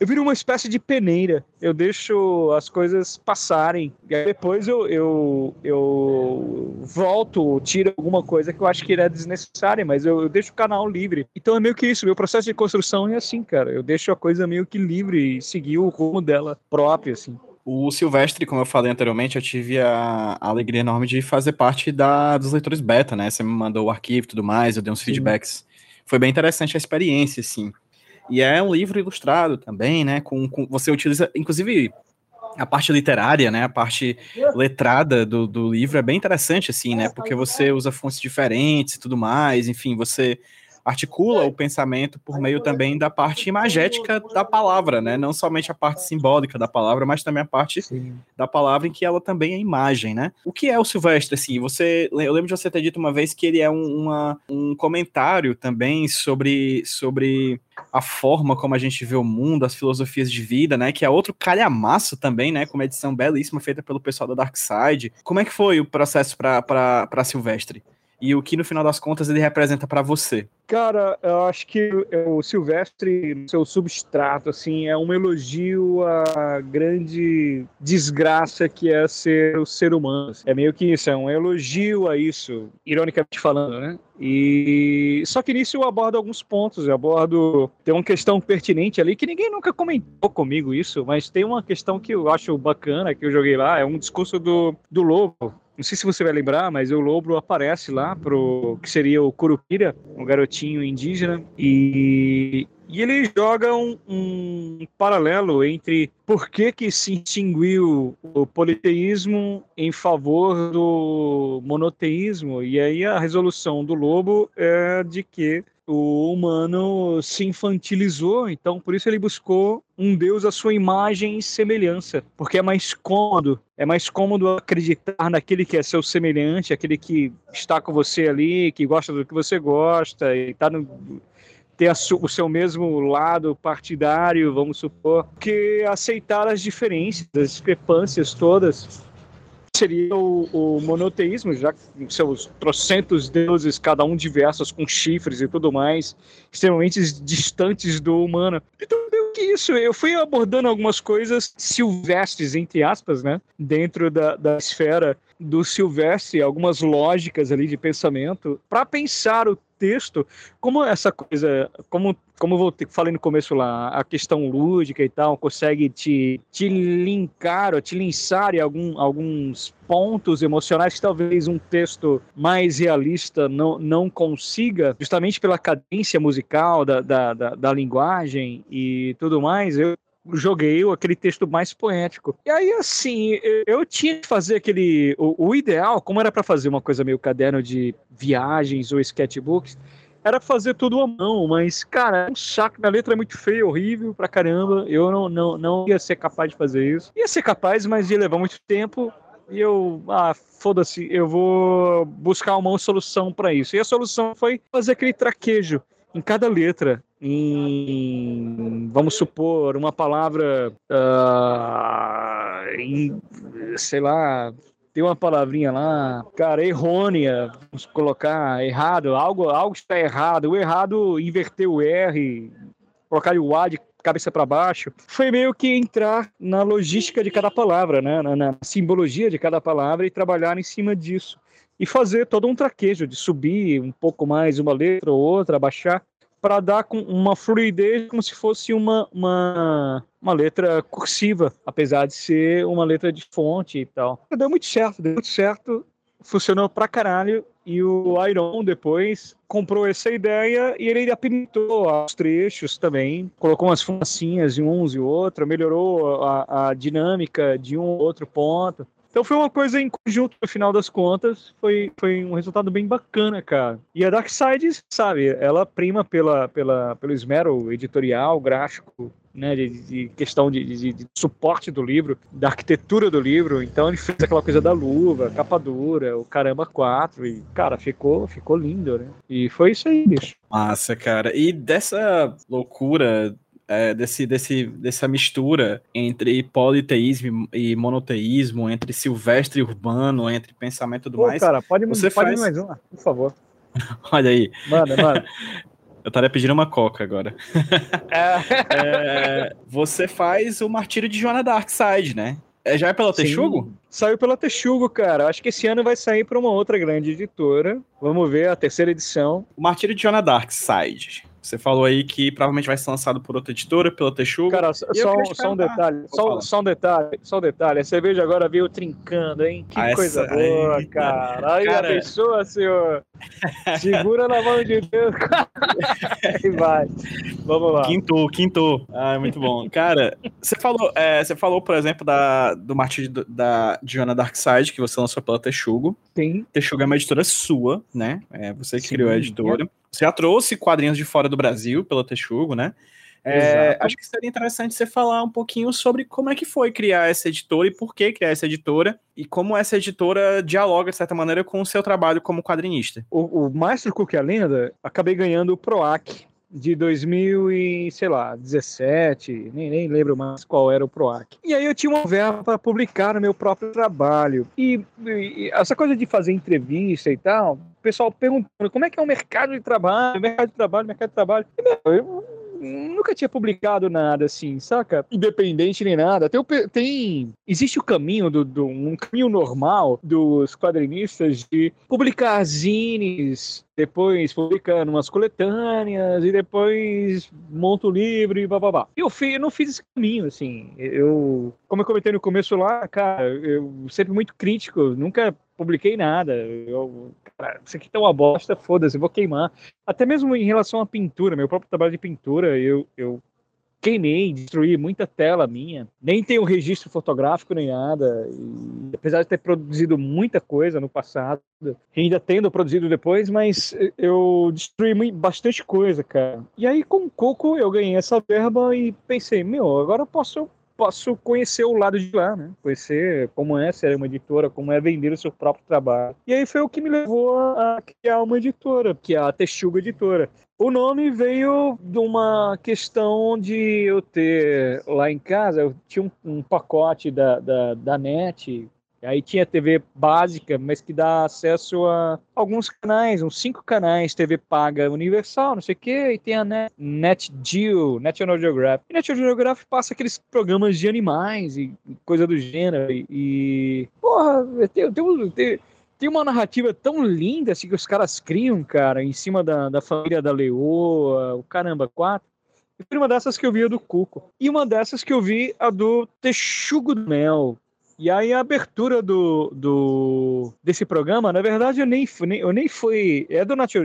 eu viro uma espécie de peneira. Eu deixo as coisas passarem. E aí depois eu, eu, eu volto, tiro alguma coisa que eu acho que é desnecessária, mas eu, eu, deixo o canal livre. Então é meio que isso. Meu processo de construção é assim, cara. Eu deixo a coisa meio que livre e seguir o rumo dela própria, assim. O Silvestre, como eu falei anteriormente, eu tive a, a alegria enorme de fazer parte da, dos leitores beta, né? Você me mandou o arquivo e tudo mais, eu dei uns Sim. feedbacks. Foi bem interessante a experiência, assim. E é um livro ilustrado também, né? Com, com você utiliza, inclusive, a parte literária, né? A parte letrada do, do livro é bem interessante, assim, né? Porque você usa fontes diferentes e tudo mais. Enfim, você articula o pensamento por meio também da parte imagética da palavra, né? Não somente a parte simbólica da palavra, mas também a parte Sim. da palavra em que ela também é imagem, né? O que é o Silvestre, assim? Você, eu lembro de você ter dito uma vez que ele é um, uma, um comentário também sobre, sobre a forma como a gente vê o mundo, as filosofias de vida, né? Que é outro calhamaço também, né? Com uma edição belíssima feita pelo pessoal da Dark Side. Como é que foi o processo para Silvestre? E o que no final das contas ele representa para você? Cara, eu acho que o Silvestre, seu substrato, assim, é um elogio à grande desgraça que é ser o ser humano. É meio que isso, é um elogio a isso, ironicamente falando, né? E só que nisso eu abordo alguns pontos, eu abordo tem uma questão pertinente ali que ninguém nunca comentou comigo isso, mas tem uma questão que eu acho bacana que eu joguei lá, é um discurso do, do Lobo, não sei se você vai lembrar, mas o lobo aparece lá pro que seria o Curupira, um garotinho indígena, e, e ele joga um, um, paralelo entre por que, que se extinguiu o politeísmo em favor do monoteísmo, e aí a resolução do lobo é de que o humano se infantilizou, então por isso ele buscou um Deus à sua imagem e semelhança, porque é mais cômodo, é mais cômodo acreditar naquele que é seu semelhante, aquele que está com você ali, que gosta do que você gosta e está no ter o seu mesmo lado partidário, vamos supor, que aceitar as diferenças, as discrepâncias todas seria o, o, monoteísmo, já com seus trocentos deuses, cada um diversos, com chifres e tudo mais, extremamente distantes do humano. Então, que isso, eu fui abordando algumas coisas silvestres, entre aspas, né, dentro da, da esfera do Silvestre, algumas lógicas ali de pensamento, para pensar o texto, como essa coisa, como como eu falei no começo lá, a questão lúdica e tal, consegue te, te linkar ou te linçar em algum, alguns pontos emocionais que talvez um texto mais realista não, não consiga, justamente pela cadência musical da, da, da, da linguagem e tudo mais, eu joguei aquele texto mais poético. E aí, assim, eu tinha que fazer aquele. O, o ideal, como era para fazer uma coisa meio caderno de viagens ou sketchbooks, era fazer tudo à mão, mas, cara, é um saco, minha letra é muito feia, horrível pra caramba, eu não, não, não ia ser capaz de fazer isso. Ia ser capaz, mas ia levar muito tempo, e eu, ah, foda-se, eu vou buscar uma solução para isso. E a solução foi fazer aquele traquejo em cada letra, em, vamos supor, uma palavra, uh, em, sei lá, tem uma palavrinha lá, cara, errônea, vamos colocar errado, algo, algo está errado. O errado inverter o R, colocar o A de cabeça para baixo. Foi meio que entrar na logística de cada palavra, né? Na, na, simbologia de cada palavra e trabalhar em cima disso. E fazer todo um traquejo de subir um pouco mais uma letra ou outra, abaixar para dar com uma fluidez como se fosse uma, uma, uma letra cursiva, apesar de ser uma letra de fonte e tal. Deu muito certo, deu muito certo, funcionou pra caralho. E o Iron depois comprou essa ideia e ele apimentou os trechos também, colocou umas fumacinhas de uns e outro, melhorou a, a dinâmica de um ou outro ponto. Então foi uma coisa em conjunto, no final das contas, foi, foi um resultado bem bacana, cara. E a Darkseid, sabe, ela prima pela, pela, pelo esmero editorial, gráfico, né, de, de questão de, de, de, suporte do livro, da arquitetura do livro. Então ele fez aquela coisa da luva, capa dura, o caramba 4 e cara, ficou, ficou lindo, né? E foi isso aí, bicho. Massa, cara. E dessa loucura é, desse, desse, dessa mistura entre politeísmo e monoteísmo, entre silvestre e urbano, entre pensamento Pô, mais. Cara, pode, você pode faz... mais uma, por favor. <laughs> Olha aí. Manda, manda. <laughs> Eu estaria pedindo uma coca agora. <laughs> É, você faz o Martírio de Joana Darkside, né? É, já é pela Texugo? Sim, saiu pela Texugo, cara. Acho que esse ano vai sair para uma outra grande editora. Vamos ver a terceira edição. O Martírio de Joana Darkside. Você falou aí que provavelmente vai ser lançado por outra editora, pela Texuga. Cara, só, só um detalhe, só, só, um detalhe, só um detalhe. A cerveja agora veio trincando, hein? Que ah, coisa essa... boa, aí, cara. Aí cara... a pessoa, senhor, <laughs> segura na mão de Deus <laughs> e vai. Vamos lá. Quinto, quinto. Ah, muito bom. Cara, você falou, é, você falou, por exemplo, da, do Martírio da Diana Darkside, que você lançou pela Texugo. Sim. Texugo é uma editora sua, né? É você que Sim, criou a editora. É. Você já trouxe quadrinhos de fora do Brasil pelo Texugo, né? É, acho que seria interessante você falar um pouquinho sobre como é que foi criar essa editora e por que criar essa editora e como essa editora dialoga, de certa maneira, com o seu trabalho como quadrinista. O, o Maestro Cook a Lenda, acabei ganhando o PROAC de 2000 e, sei lá, 17, nem, nem lembro mais qual era o PROAC. E aí eu tinha uma verba para publicar no meu próprio trabalho. E, e, essa coisa de fazer entrevista e tal, o pessoal perguntando como é que é o mercado de trabalho, mercado de trabalho, mercado de trabalho. E, meu, eu nunca tinha publicado nada assim, saca? Independente nem nada. Tem, tem existe o caminho do, do, um caminho normal dos quadrinistas de publicar zines, depois publicando umas coletâneas e depois monta o livro e bababá. Eu, eu não fiz esse caminho, assim. Eu, como eu comentei no começo lá, cara, eu sempre muito crítico, nunca publiquei nada. Eu, cara, isso aqui tá uma bosta, foda-se, vou queimar. Até mesmo em relação à pintura, meu próprio trabalho de pintura, eu, eu queimei, destruí muita tela minha. Nem tenho registro fotográfico nem nada. E, apesar de ter produzido muita coisa no passado, ainda tendo produzido depois, mas eu destruí bastante coisa, cara. E aí com o Coco eu ganhei essa verba e pensei, meu, agora eu posso posso conhecer o lado de lá, né? Conhecer como é ser uma editora, como é vender o seu próprio trabalho. E aí foi o que me levou a criar uma editora, que é a Texuga Editora. O nome veio de uma questão de eu ter lá em casa, eu tinha um, um pacote da, da, da NET, Aí tinha TV básica, mas que dá acesso a alguns canais, uns cinco canais, TV paga universal, não sei o quê, e tem a Net, Net Geo, National Geographic. E National Geographic passa aqueles programas de animais e coisa do gênero. E, e porra, tem, tem, tem, tem uma narrativa tão linda assim que os caras criam, cara, em cima da, da família da Leoa, o caramba, quatro. E foi uma dessas que eu vi a do Cuco. E uma dessas que eu vi a do Texugo do Mel, e aí a abertura do, do desse programa, na verdade, eu nem, eu nem fui. É do, Nat,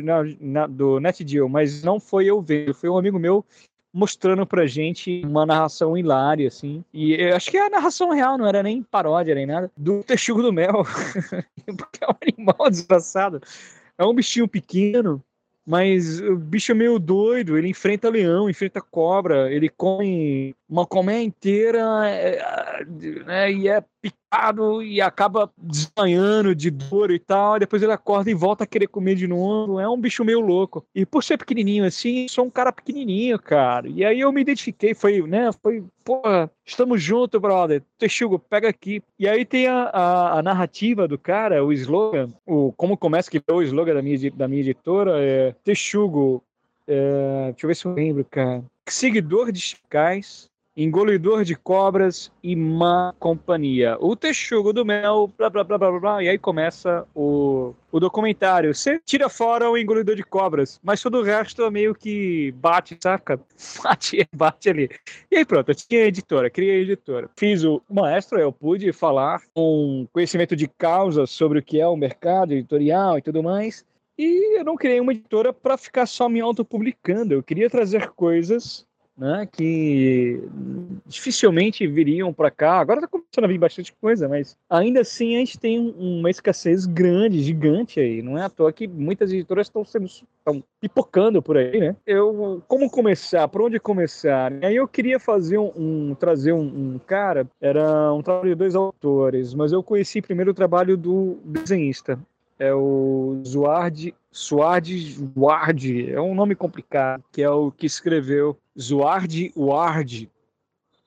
na, do NetGeo, mas não foi eu ver, foi um amigo meu mostrando pra gente uma narração hilária, assim. E eu acho que é a narração real, não era nem paródia nem nada, do Texugo do Mel. <laughs> Porque é um animal desgraçado. É um bichinho pequeno mas o bicho é meio doido, ele enfrenta leão, enfrenta cobra, ele come uma colmeia inteira é, né, e é picado e acaba desmanhando de dor e tal, e depois ele acorda e volta a querer comer de novo, é um bicho meio louco. E por ser pequenininho assim, sou um cara pequenininho, cara. E aí eu me identifiquei, foi, né, foi, porra, estamos juntos, brother, Texugo, pega aqui. E aí tem a, a, a, narrativa do cara, o slogan, o, como começa que é o slogan da minha, da minha editora, é Texugo, é, deixa eu ver se eu lembro, cara. Seguidor de chicais, engolidor de cobras e má companhia. O texugo do mel, blá blá blá blá blá, e aí começa o, o documentário. Você tira fora o engolidor de cobras, mas todo o resto é meio que bate, saca? <laughs> Bate, bate ali. E aí pronto, eu tinha editora, criei editora. Fiz o maestro, eu pude falar com conhecimento de causa sobre o que é o mercado editorial e tudo mais. E eu não criei uma editora para ficar só me autopublicando. Eu queria trazer coisas né, que dificilmente viriam para cá. Agora está começando a vir bastante coisa, mas ainda assim a gente tem uma escassez grande, gigante aí. Não é à toa que muitas editoras estão sendo estão pipocando por aí, né? Eu como começar? Por onde começar? Aí eu queria fazer um, um trazer um, um, cara. Era um trabalho de dois autores, mas eu conheci primeiro o trabalho do desenhista é o Zuard, Suard Ward, é um nome complicado, que é o que escreveu Zuard Ward.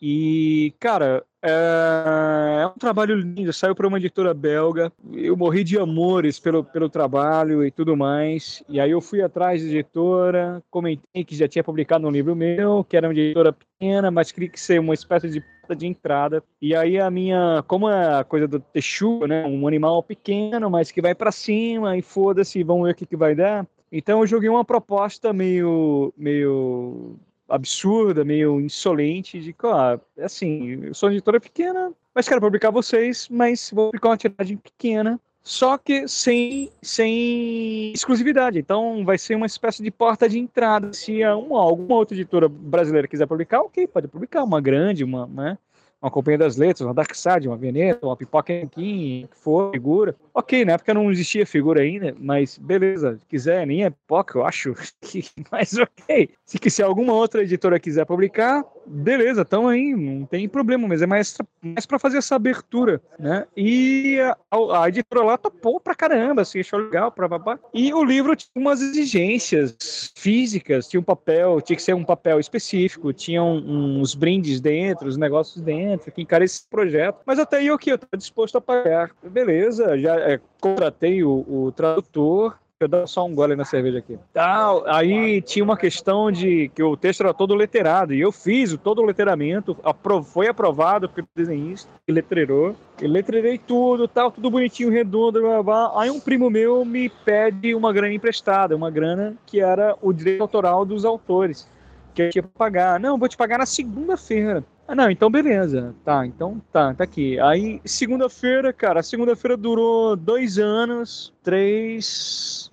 E, cara, é, é um trabalho lindo, saiu para uma editora belga. Eu morri de amores pelo, pelo trabalho e tudo mais. E aí eu fui atrás da editora, comentei que já tinha publicado um livro meu, que era uma editora pequena, mas queria que ser uma espécie de porta de entrada. E aí a minha, como é a coisa do texugo, né, um animal pequeno, mas que vai para cima e foda-se, vamos ver o que, que vai dar. Então eu joguei uma proposta meio, meio absurda, meio insolente, de que, ah, assim, eu sou uma editora pequena, mas quero publicar vocês, mas vou publicar uma tiragem pequena, só que sem, sem exclusividade. Então vai ser uma espécie de porta de entrada. Se uma, alguma outra editora brasileira quiser publicar, ok, pode publicar, uma grande, uma, né? Uma Companhia das Letras, uma Dark Side, uma Veneta, uma Pipoca King, que for, figura. Ok, na época não existia figura ainda, mas beleza, se quiser, nem é pipoca, eu acho, <laughs> mas ok. Se, se alguma outra editora quiser publicar, beleza, estão aí, não tem problema, mas é mais, mais para fazer essa abertura, né? E a, a, editora lá topou pra caramba, assim, achou legal, pra babá. E o livro tinha umas exigências físicas, tinha um papel, tinha que ser um papel específico, tinha um, uns brindes dentro, os negócios dentro, que encara esse projeto. Mas até aí, o que? Eu tô disposto a pagar. Beleza, já é, contratei o, o tradutor, eu dar só um gole na cerveja aqui. Tá, aí tinha uma questão de que o texto era todo letterado, e eu fiz todo o letteramento, foi aprovado pelo desenhista, que letreirou. Eu letrerei tudo, tal, tudo bonitinho, redondo, blá, blá. Aí um primo meu me pede uma grana emprestada, uma grana que era o direito autoral dos autores, que eu tinha que pagar. Não, vou te pagar na segunda-feira. Ah, não, então beleza. Tá, então tá, tá aqui. Aí, segunda-feira, cara, segunda-feira durou dois anos, três,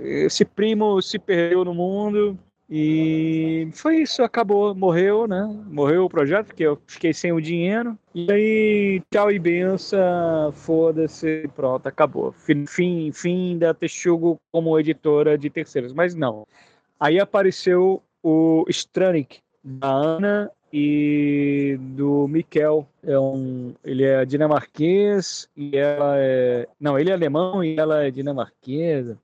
esse primo se perdeu no mundo e foi isso, acabou, morreu, né? Morreu o projeto, porque eu fiquei sem o dinheiro. E aí, tchau e benção, foda-se, pronto, acabou. Fim, fim da Texugo como editora de terceiros. Mas não. Aí apareceu o Stranik, da Ana e do Mikel. É um, ele é dinamarquês e ela é. Não, ele é alemão e ela é dinamarquesa.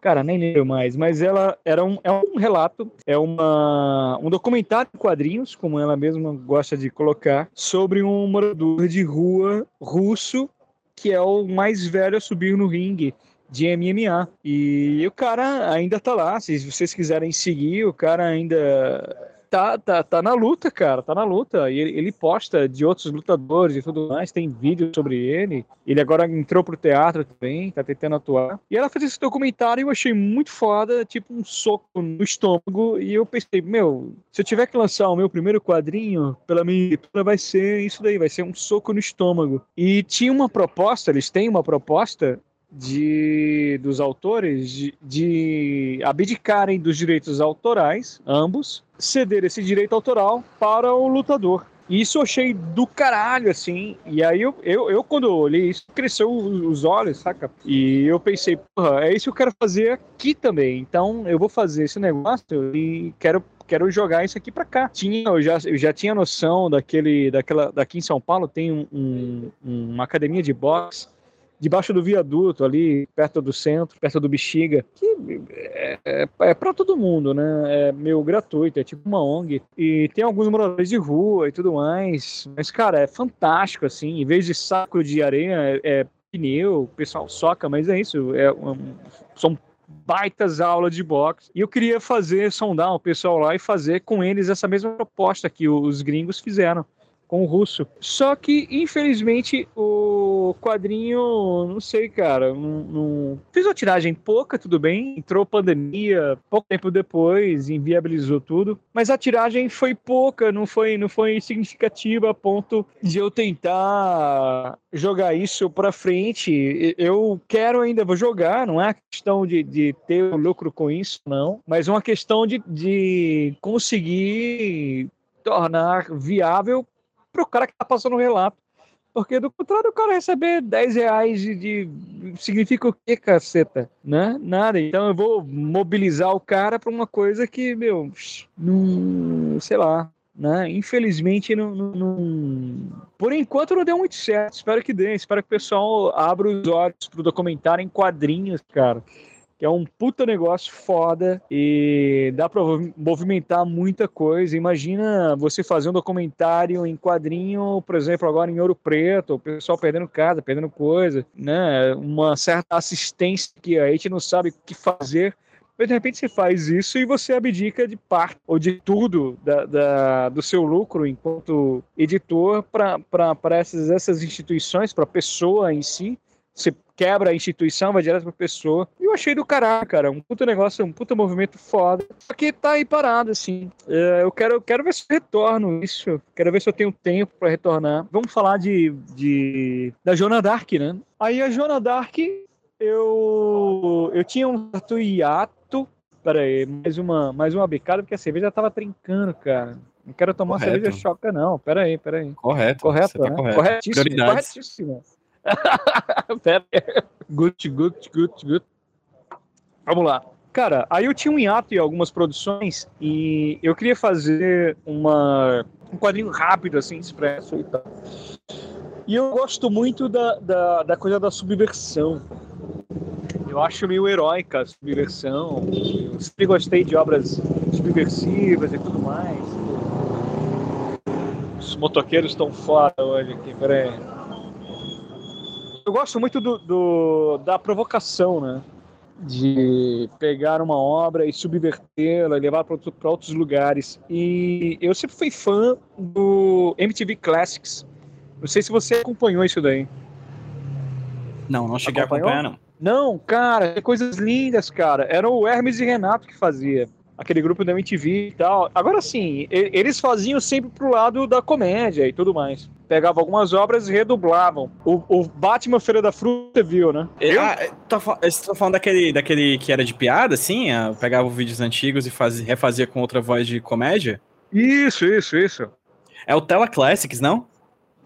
Cara, nem lembro mais, mas ela era um, é um relato, é uma, um documentário de quadrinhos, como ela mesma gosta de colocar, sobre um morador de rua russo que é o mais velho a subir no ringue de MMA. E o cara ainda tá lá, se vocês quiserem seguir, o cara ainda tá, tá, tá na luta, cara, tá na luta. E ele, ele, posta de outros lutadores e tudo mais, tem vídeo sobre ele. Ele agora entrou pro teatro também, tá tentando atuar. E ela fez esse documentário e eu achei muito foda, tipo um soco no estômago. E eu pensei, meu, se eu tiver que lançar o meu primeiro quadrinho pela minha editora, vai ser isso daí, vai ser um soco no estômago. E tinha uma proposta, eles têm uma proposta de dos autores de, de abdicarem dos direitos autorais, ambos, ceder esse direito autoral para o lutador. Isso eu achei do caralho, assim. E aí eu, eu, eu quando eu olhei isso, cresceu os olhos, saca? E eu pensei, porra, é isso que eu quero fazer aqui também. Então eu vou fazer esse negócio e quero quero jogar isso aqui para cá. Tinha, eu já, eu já tinha noção daquele, daquela, daqui em São Paulo tem um, um, uma academia de boxe debaixo do viaduto ali, perto do centro, perto do Bexiga, que é, é, é para todo mundo, né? É meio gratuito, é tipo uma ONG. E tem alguns moradores de rua e tudo mais. Mas, cara, é fantástico, assim. Em vez de saco de areia, é, é pneu, o pessoal soca, mas é isso. É um, são baitas aulas de boxe. E eu queria fazer, sondar o pessoal lá e fazer com eles essa mesma proposta que os gringos fizeram com o russo. Só que, infelizmente, o quadrinho, não sei, cara, não, não... fez uma tiragem pouca, tudo bem, entrou pandemia, pouco tempo depois, inviabilizou tudo, mas a tiragem foi pouca, não foi, não foi significativa a ponto de eu tentar jogar isso para frente. Eu quero ainda, vou jogar, não é questão de, de ter lucro com isso, não, mas uma questão de, de conseguir tornar viável para o cara que está passando o relato. Porque do contrário, o cara receber 10 reais de, de, significa o que, caceta? Né? Nada. Então eu vou mobilizar o cara para uma coisa que, meu, não. sei lá. Né? Infelizmente, não, não, por enquanto não deu muito certo. Espero que dê. Espero que o pessoal abra os olhos para o documentário em quadrinhos, cara. É um puta negócio foda e dá pra movimentar muita coisa. Imagina você fazer um documentário em quadrinho, por exemplo, agora em Ouro Preto, o pessoal perdendo casa, perdendo coisa, né? Uma certa assistência que a gente não sabe o que fazer mas de repente você faz isso e você abdica de parte ou de tudo da, da do seu lucro enquanto editor para essas, essas instituições, para a pessoa em si. Você quebra a instituição, vai direto pra pessoa. E eu achei do caralho, cara. Um puta negócio, um puta movimento foda. Só que tá aí parado, assim. É, eu quero, eu quero ver se eu retorno isso. Quero ver se eu tenho tempo para retornar. Vamos falar de, de da Jona Dark, né? Aí a Jona Dark, eu, eu tinha um certo hiato. Pera aí, mais uma, mais uma bicada, porque a cerveja tava trincando, cara. Não quero tomar correto. cerveja choca, não. Pera aí, pera aí. Correto. Correto, tá né? correto. Corretíssimo. Corretíssimo. <laughs> Pera. Good, good, good, good. Vamos lá. Cara, aí eu tinha um hiato em algumas produções e eu queria fazer uma, um quadrinho rápido, assim, expresso e tal. E eu gosto muito da, da, da coisa da subversão. Eu acho meio heróica a subversão. Eu sempre gostei de obras subversivas e tudo mais. Os motoqueiros estão fora hoje aqui, peraí. Eu gosto muito do, do da provocação, né? de pegar uma obra e subvertê-la, levar para outros lugares. E eu sempre fui fã do MTV Classics. Não sei se você acompanhou isso daí. Não, não cheguei Acompanhou? a acompanhar, não. Não, cara, coisas lindas, cara. Era o Hermes e Renato que fazia. Aquele grupo da MTV e tal. Agora sim, eles faziam sempre pro lado da comédia e tudo mais. Pegavam algumas obras e redublavam. O, o Batman Feira da Fruta viu, né? Eu? Ah, tô, você tá falando daquele, daquele que era de piada, assim? Pegava vídeos antigos e fazia, refazia com outra voz de comédia? Isso, isso, isso. É o Tela Classics, não?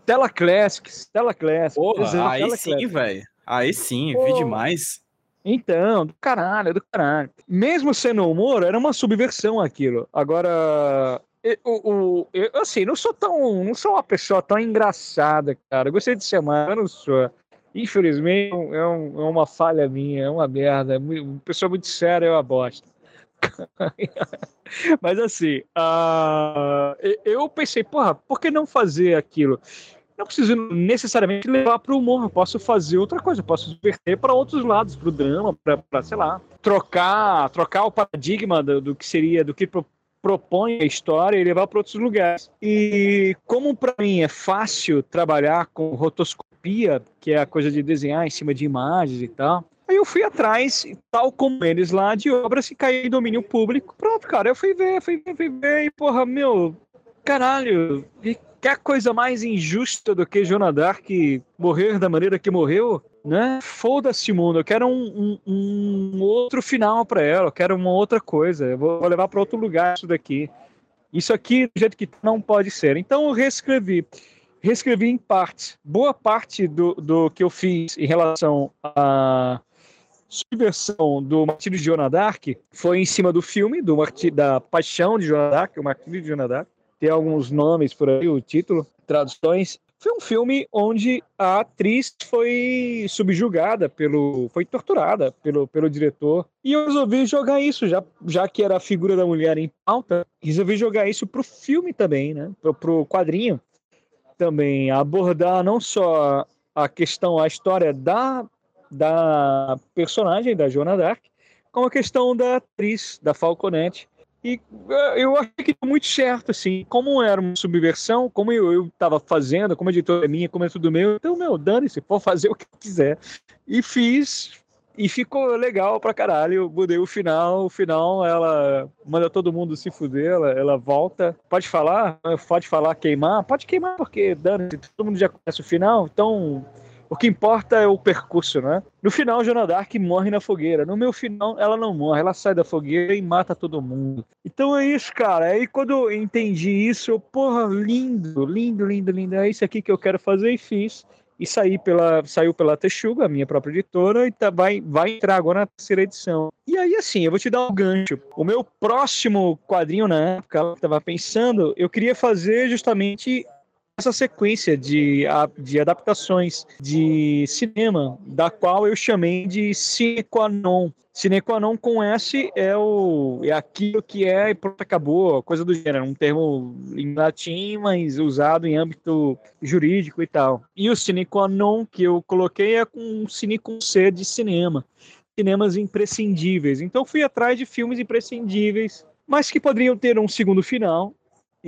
Tela Classics, Tela Classics. Porra, aí sim, velho. Aí sim, Pô. vi demais. Então, do caralho, do caralho. Mesmo sendo humor, era uma subversão aquilo. Agora, eu, eu, assim, não sou tão. Não sou uma pessoa tão engraçada, cara. Gostei de chamar, eu não sou. Infelizmente, é, um, é uma falha minha, é uma merda. Uma pessoa muito séria é uma bosta. <laughs> Mas assim, uh, eu pensei, porra, por que não fazer aquilo? Não preciso necessariamente levar para o humor, eu posso fazer outra coisa, eu posso verter para outros lados, para o drama, para, sei lá, trocar, trocar o paradigma do, do que seria, do que pro, propõe a história e levar para outros lugares. E como para mim é fácil trabalhar com rotoscopia, que é a coisa de desenhar em cima de imagens e tal, Aí eu fui atrás, tal como eles lá, de obras que caíram em domínio público. Pronto, cara, eu fui ver, fui ver, fui ver, e porra, meu, caralho, quer coisa mais injusta do que Joana Dark morrer da maneira que morreu? Né? Foda-se, mundo. Eu quero um, um, um outro final para ela. Eu quero uma outra coisa. Eu vou, levar para outro lugar isso daqui. Isso aqui, do jeito que tá, não pode ser. Então eu reescrevi. Reescrevi em partes. Boa parte do, do que eu fiz em relação à subversão do Martírio de Joana Dark foi em cima do filme, do da Paixão de Joana Dark, o Martírio de Joana Dark tem alguns nomes por aí, o título, traduções. Foi um filme onde a atriz foi subjugada pelo. foi torturada pelo, pelo diretor. E eu resolvi jogar isso, já, já que era a figura da mulher em pauta, resolvi jogar isso pro filme também, né? Pro, pro quadrinho também. Abordar não só a questão, a história da, da personagem, da Joana Dark, como a questão da atriz, da Falconete e eh, eu achei que deu muito certo, assim. Como era uma subversão, como eu estava fazendo, como editor é minha, como é tudo meu, então, meu, dane-se, pode fazer <laughs> o que quiser. E fiz, e ficou legal pra caralho. Eu mudei o final, o final ela manda todo mundo se fuder, ela, ela volta. Pode falar? Pode falar queimar? Pode queimar, porque dane-se, todo mundo já conhece o final, então o que importa é o percurso, né? No final, Joana Dark morre na fogueira. No meu final, ela não morre. Ela sai da fogueira e mata todo mundo. Então é isso, cara. Aí quando eu entendi isso, eu, porra, lindo, lindo, lindo, lindo. É isso aqui que eu quero fazer e fiz. E saí pela, saiu pela Texuga, a minha própria editora, e tá, vai, vai entrar agora na terceira edição. E aí, assim, eu vou te dar um gancho. O meu próximo quadrinho na época, eu tava pensando, eu queria fazer justamente essa sequência de, de adaptações de cinema, da qual eu chamei de sine qua non. Sine qua non com S é, o, é aquilo que é e pronto, acabou, coisa do gênero, um termo em latim, mas usado em âmbito jurídico e tal. E o sine qua non que eu coloquei é com sine com C de cinema, cinemas imprescindíveis. Então fui atrás de filmes imprescindíveis, mas que poderiam ter um segundo final,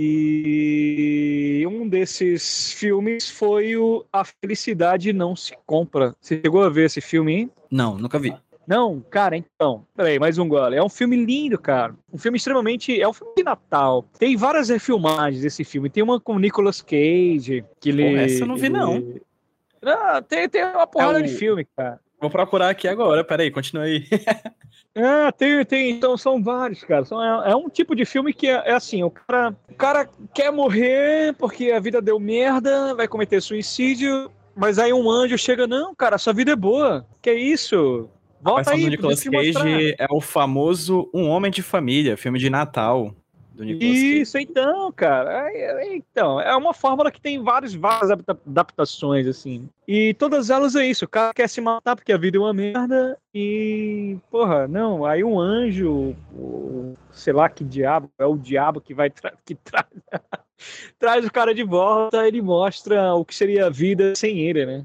e um desses filmes foi o A Felicidade Não Se Compra. Você chegou a ver esse filme, hein? Não, nunca vi. Não, cara, então. Peraí, mais um gole. É um filme lindo, cara. Um filme extremamente. É um filme de Natal. Tem várias refilmagens desse filme. Tem uma com o Nicolas Cage. Que ele, essa eu não vi, ele... não. Não, tem, tem uma porrada É o- de filme, cara. Vou procurar aqui agora, peraí, continua aí. <laughs> Ah, tem, tem, então são vários, cara. São, é, é um tipo de filme que é, é assim, o cara, o cara quer morrer porque a vida deu merda, vai cometer suicídio, mas aí um anjo chega, não, cara, sua vida é boa. Que isso? A Volta versão aí, do Nicolas. Cage é o famoso Um Homem de Família, filme de Natal do Nicolas Cage. Isso, então, cara. É, então, é uma fórmula que tem várias adapta- adaptações, assim. E todas elas é isso. O cara quer se matar porque a vida é uma merda. E, porra, não. Aí um anjo, sei lá que diabo, é o diabo que vai tra que tra <laughs> traz o cara de volta. Ele mostra o que seria a vida sem ele, né?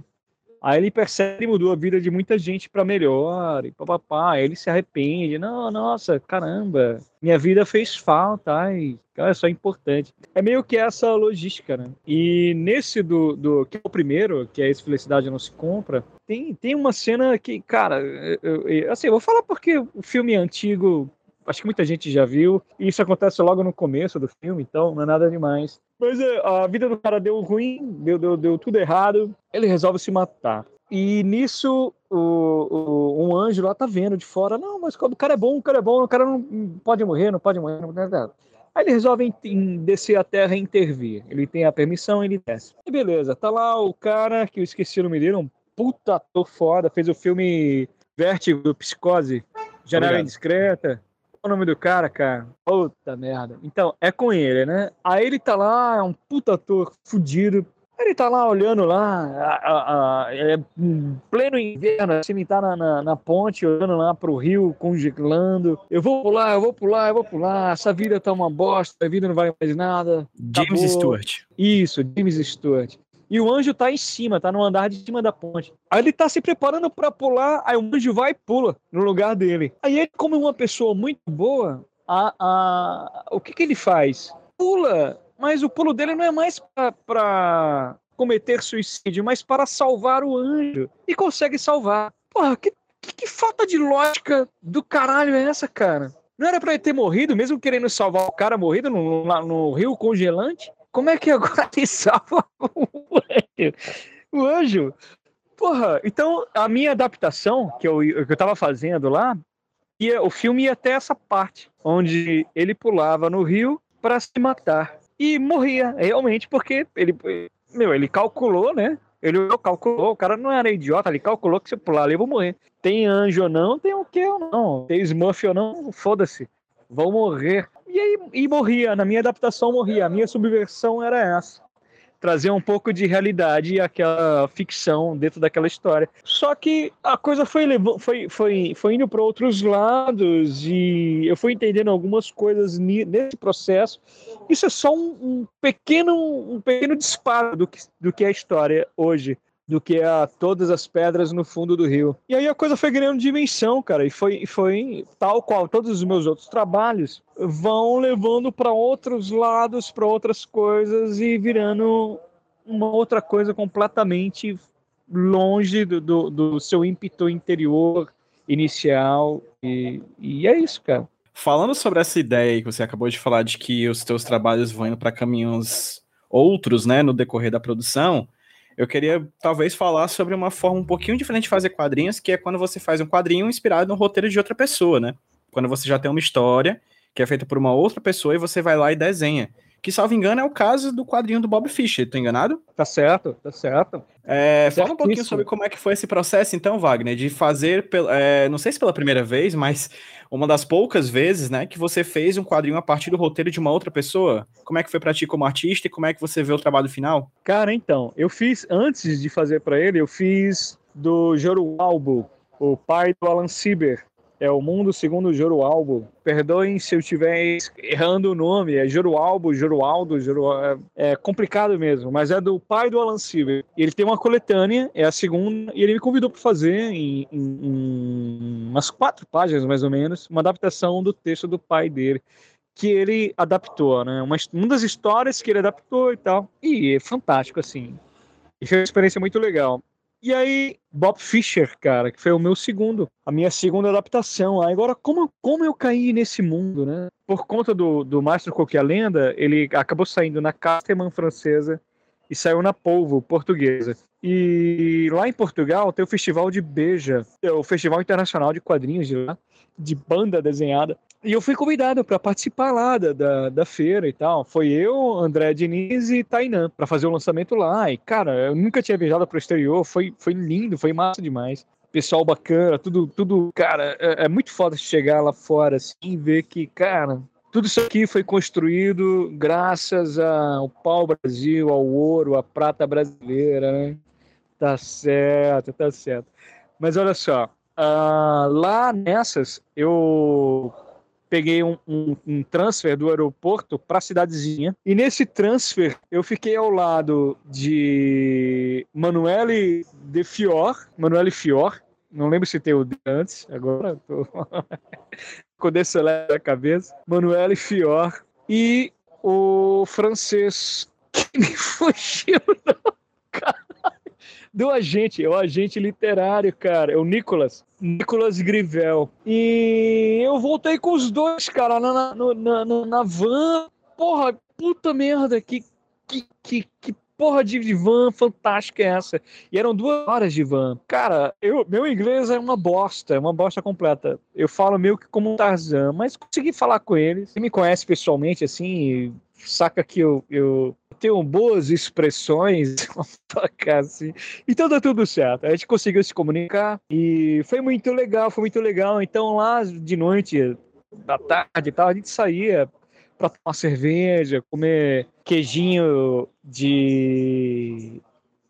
Aí ele percebe que mudou a vida de muita gente para melhor, e papapá, aí ele se arrepende. Não, nossa, caramba, minha vida fez falta, ai, cara, isso é importante. É meio que essa logística, né? E nesse do, do que é o primeiro, que é esse Felicidade Não Se Compra, tem, tem uma cena que, cara, eu, eu- assim, eu vou falar porque o filme é antigo, acho que muita gente já viu, e isso acontece logo no começo do filme, então não é nada demais. Mas é, a vida do cara deu ruim, deu, deu, deu tudo errado, ele resolve se matar. E nisso, o, o- um anjo lá tá vendo de fora, não, mas o cara é bom, o cara é bom, o cara não pode morrer, não pode morrer, não pode nada. Aí ele resolve descer a terra e intervir. Ele tem a permissão, ele desce. E beleza, tá lá o cara, que eu esqueci o nome dele, um puta ator foda, fez o filme Vértigo, Psicose, Janela. Indiscreta. O nome do cara, cara? Puta merda. Então, é com ele, né? Aí ele tá lá, é um puta ator fudido. Ele tá lá olhando lá, a- a- a- é pleno inverno, assim, tá na, na, na ponte, olhando lá pro rio, congelando. Eu vou pular, eu vou pular, eu vou pular. Essa vida tá uma bosta, a vida não vale mais nada. James Acabou. Stewart. Isso, James Stewart. E o anjo tá em cima, tá no andar de cima da ponte. Aí ele tá se preparando pra pular, aí o anjo vai e pula no lugar dele. Aí ele, como é uma pessoa muito boa, a, a, o que que ele faz? Pula, mas o pulo dele não é mais pra, pra cometer suicídio, mas para salvar o anjo. E consegue salvar. Porra, que, que, que falta de lógica do caralho é essa, cara? Não era pra ele ter morrido, mesmo querendo salvar o cara morrido no, lá no rio congelante? Como é que agora ele salva o anjo? Porra, então a minha adaptação que eu, que eu tava fazendo lá, ia, o filme ia até essa parte, onde ele pulava no rio para se matar. E morria, realmente, porque ele, meu, ele calculou, né? Ele calculou, o cara não era idiota, ele calculou que se eu pular ali eu vou morrer. Tem anjo ou não, tem o que ou não. Tem Smurf ou não, foda-se. Vou morrer. E aí, e morria, na minha adaptação morria. A minha subversão era essa. Trazer um pouco de realidade àquela ficção dentro daquela história. Só que a coisa foi, foi, foi, foi indo para outros lados e eu fui entendendo algumas coisas nesse processo. Isso é só um, um pequeno, um pequeno disparo do que, do que é a história hoje do que a todas as pedras no fundo do rio. E aí a coisa foi ganhando dimensão, cara, e foi, foi tal qual todos os meus outros trabalhos vão levando para outros lados, para outras coisas e virando uma outra coisa completamente longe do, do, do seu ímpeto interior inicial. E, e é isso, cara. Falando sobre essa ideia aí que você acabou de falar de que os teus trabalhos vão indo para caminhos outros, né, no decorrer da produção, eu queria talvez falar sobre uma forma um pouquinho diferente de fazer quadrinhos, que é quando você faz um quadrinho inspirado no roteiro de outra pessoa, né? Quando você já tem uma história que é feita por uma outra pessoa e você vai lá e desenha. Que, salvo engano, é o caso do quadrinho do Bob Fischer, tô enganado? Tá certo, tá certo. É, fala um pouquinho sobre como é que foi esse processo, então, Wagner, de fazer, é, não sei se pela primeira vez, mas uma das poucas vezes, né, que você fez um quadrinho a partir do roteiro de uma outra pessoa. Como é que foi pra ti como artista e como é que você vê o trabalho final? Cara, então, eu fiz, antes de fazer para ele, eu fiz do Joro Albo, o pai do Alan Sieber. É o Mundo Segundo Jorualbo. Perdoem se eu estiver errando o nome. É Jorualbo, Jorualdo, Joru... É, é complicado mesmo, mas é do pai do Alan Silver. Ele tem uma coletânea, é a segunda, e ele me convidou para fazer em, em, em umas quatro páginas, mais ou menos, uma adaptação do texto do pai dele que ele adaptou, né? Uma, uma das histórias que ele adaptou e tal. E é fantástico, assim. E foi uma experiência muito legal. E aí, Bob Fischer, cara, que foi o meu segundo, a minha segunda adaptação. Agora, como, como eu caí nesse mundo, né? Por conta do, do Mastro Qualquer Lenda, ele acabou saindo na Casterman francesa e saiu na Polvo portuguesa. E lá em Portugal tem o Festival de Beja, é o Festival Internacional de Quadrinhos de lá, de banda desenhada. E eu fui convidado para participar lá da, da, da, feira e tal. Foi eu, André Diniz e Tainan para fazer o lançamento lá. E, cara, eu nunca tinha viajado para o exterior. Foi, foi lindo, foi massa demais. Pessoal bacana, tudo, tudo, cara, é, é muito foda chegar lá fora assim e ver que, cara, tudo isso aqui foi construído graças ao pau Brasil, ao ouro, à prata brasileira, né? Tá certo, tá certo. Mas olha só, uh, lá nessas eu peguei um, um, um transfer do aeroporto para a cidadezinha. E nesse transfer eu fiquei ao lado de Manuele de Fior, Manuele Fior, não lembro se tem o de antes, agora tô <laughs> com desse na cabeça. Manuele Fior e o francês que me <laughs> fugiu, não, cara do agente, é o agente literário, cara, é o Nicolas, Nicolas Grivel. E eu voltei com os dois, cara, na, na, na, na van. Porra, puta merda, que, que, que, que porra de van fantástica é essa? E eram duas horas de van. Cara, eu, meu inglês é uma bosta, é uma bosta completa. Eu falo meio que como um Tarzan, mas consegui falar com eles. Quem me conhece pessoalmente, assim, saca que eu, eu tenho boas expressões, <laughs> assim. Então dá tudo certo. A gente conseguiu se comunicar e foi muito legal, foi muito legal. Então lá de noite, da tarde e tal, a gente saía para tomar cerveja, comer queijinho de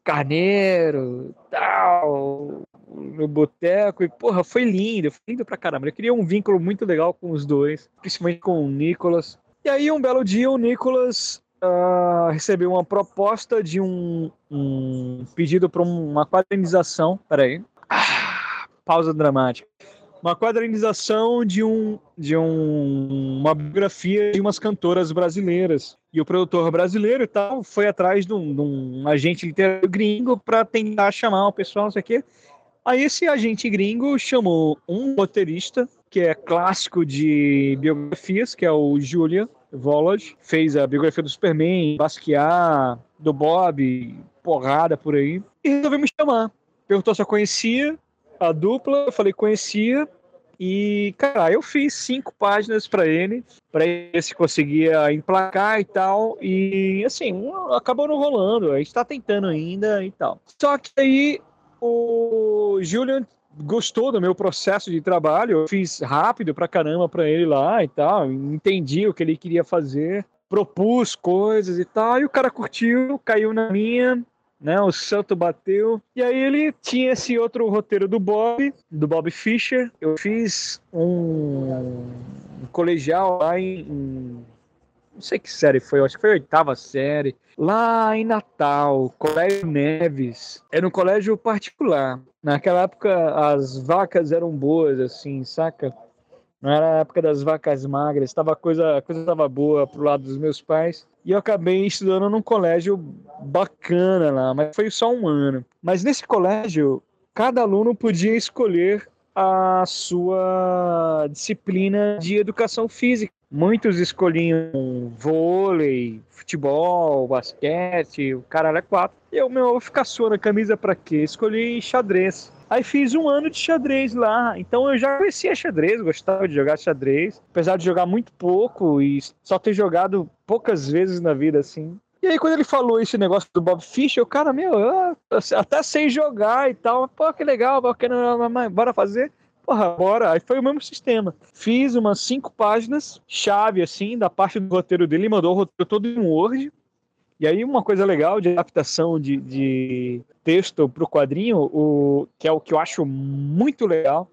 carneiro, tal, no boteco e porra, foi lindo, foi lindo pra caramba. Eu queria um vínculo muito legal com os dois, principalmente com o Nicolas. E aí, um belo dia, o Nicolas uh, recebeu uma proposta de um, um pedido para uma quadrinização. Peraí. Ah, pausa dramática. Uma quadrinização de, um, de um, uma biografia de umas cantoras brasileiras. E o produtor brasileiro e tal foi atrás de um, de um agente literário gringo para tentar chamar o pessoal, não sei o quê. Aí esse agente gringo chamou um roteirista que é clássico de biografias, que é o Julia Volage. Fez a biografia do Superman, Basquiat, do Bob, porrada por aí. E resolveu me chamar. Perguntou se eu conhecia a dupla. Eu falei, conhecia. E, cara, eu fiz cinco páginas para ele, para ver se conseguia emplacar e tal. E, assim, acabou não rolando. A gente tá tentando ainda e tal. Só que aí o Julian gostou do meu processo de trabalho, eu fiz rápido pra caramba pra ele lá e tal, entendi o que ele queria fazer, propus coisas e tal, e o cara curtiu, caiu na minha, né? O santo bateu. E aí ele tinha esse outro roteiro do Bob, do Bob Fischer. Eu fiz um, um colegial lá em, em não sei que série foi, acho que foi a oitava série, lá em Natal, Colégio Neves. Era um colégio particular. Naquela época as vacas eram boas, assim, saca? Não era a época das vacas magras, tava coisa, a coisa estava boa pro lado dos meus pais. E eu acabei estudando num colégio bacana lá, mas foi só um ano. Mas nesse colégio, cada aluno podia escolher a sua disciplina de educação física. Muitos escolhiam vôlei, futebol, basquete, o cara é quatro. E eu, meu, vou ficar suando a camisa para quê? Escolhi xadrez. Aí fiz um ano de xadrez lá. Então eu já conhecia xadrez, gostava de jogar xadrez. Apesar de jogar muito pouco e só ter jogado poucas vezes na vida, assim. E aí, quando ele falou esse negócio do Bob Fischer, eu, cara, meu, eu até sei jogar e tal. Pô, que legal, bora fazer porra, bora. Aí foi o mesmo sistema. Fiz umas cinco páginas, chave, assim, da parte do roteiro dele, mandou o roteiro todo em Word. E aí, uma coisa legal de adaptação de, de texto para o quadrinho, o, que é o que eu acho muito legal,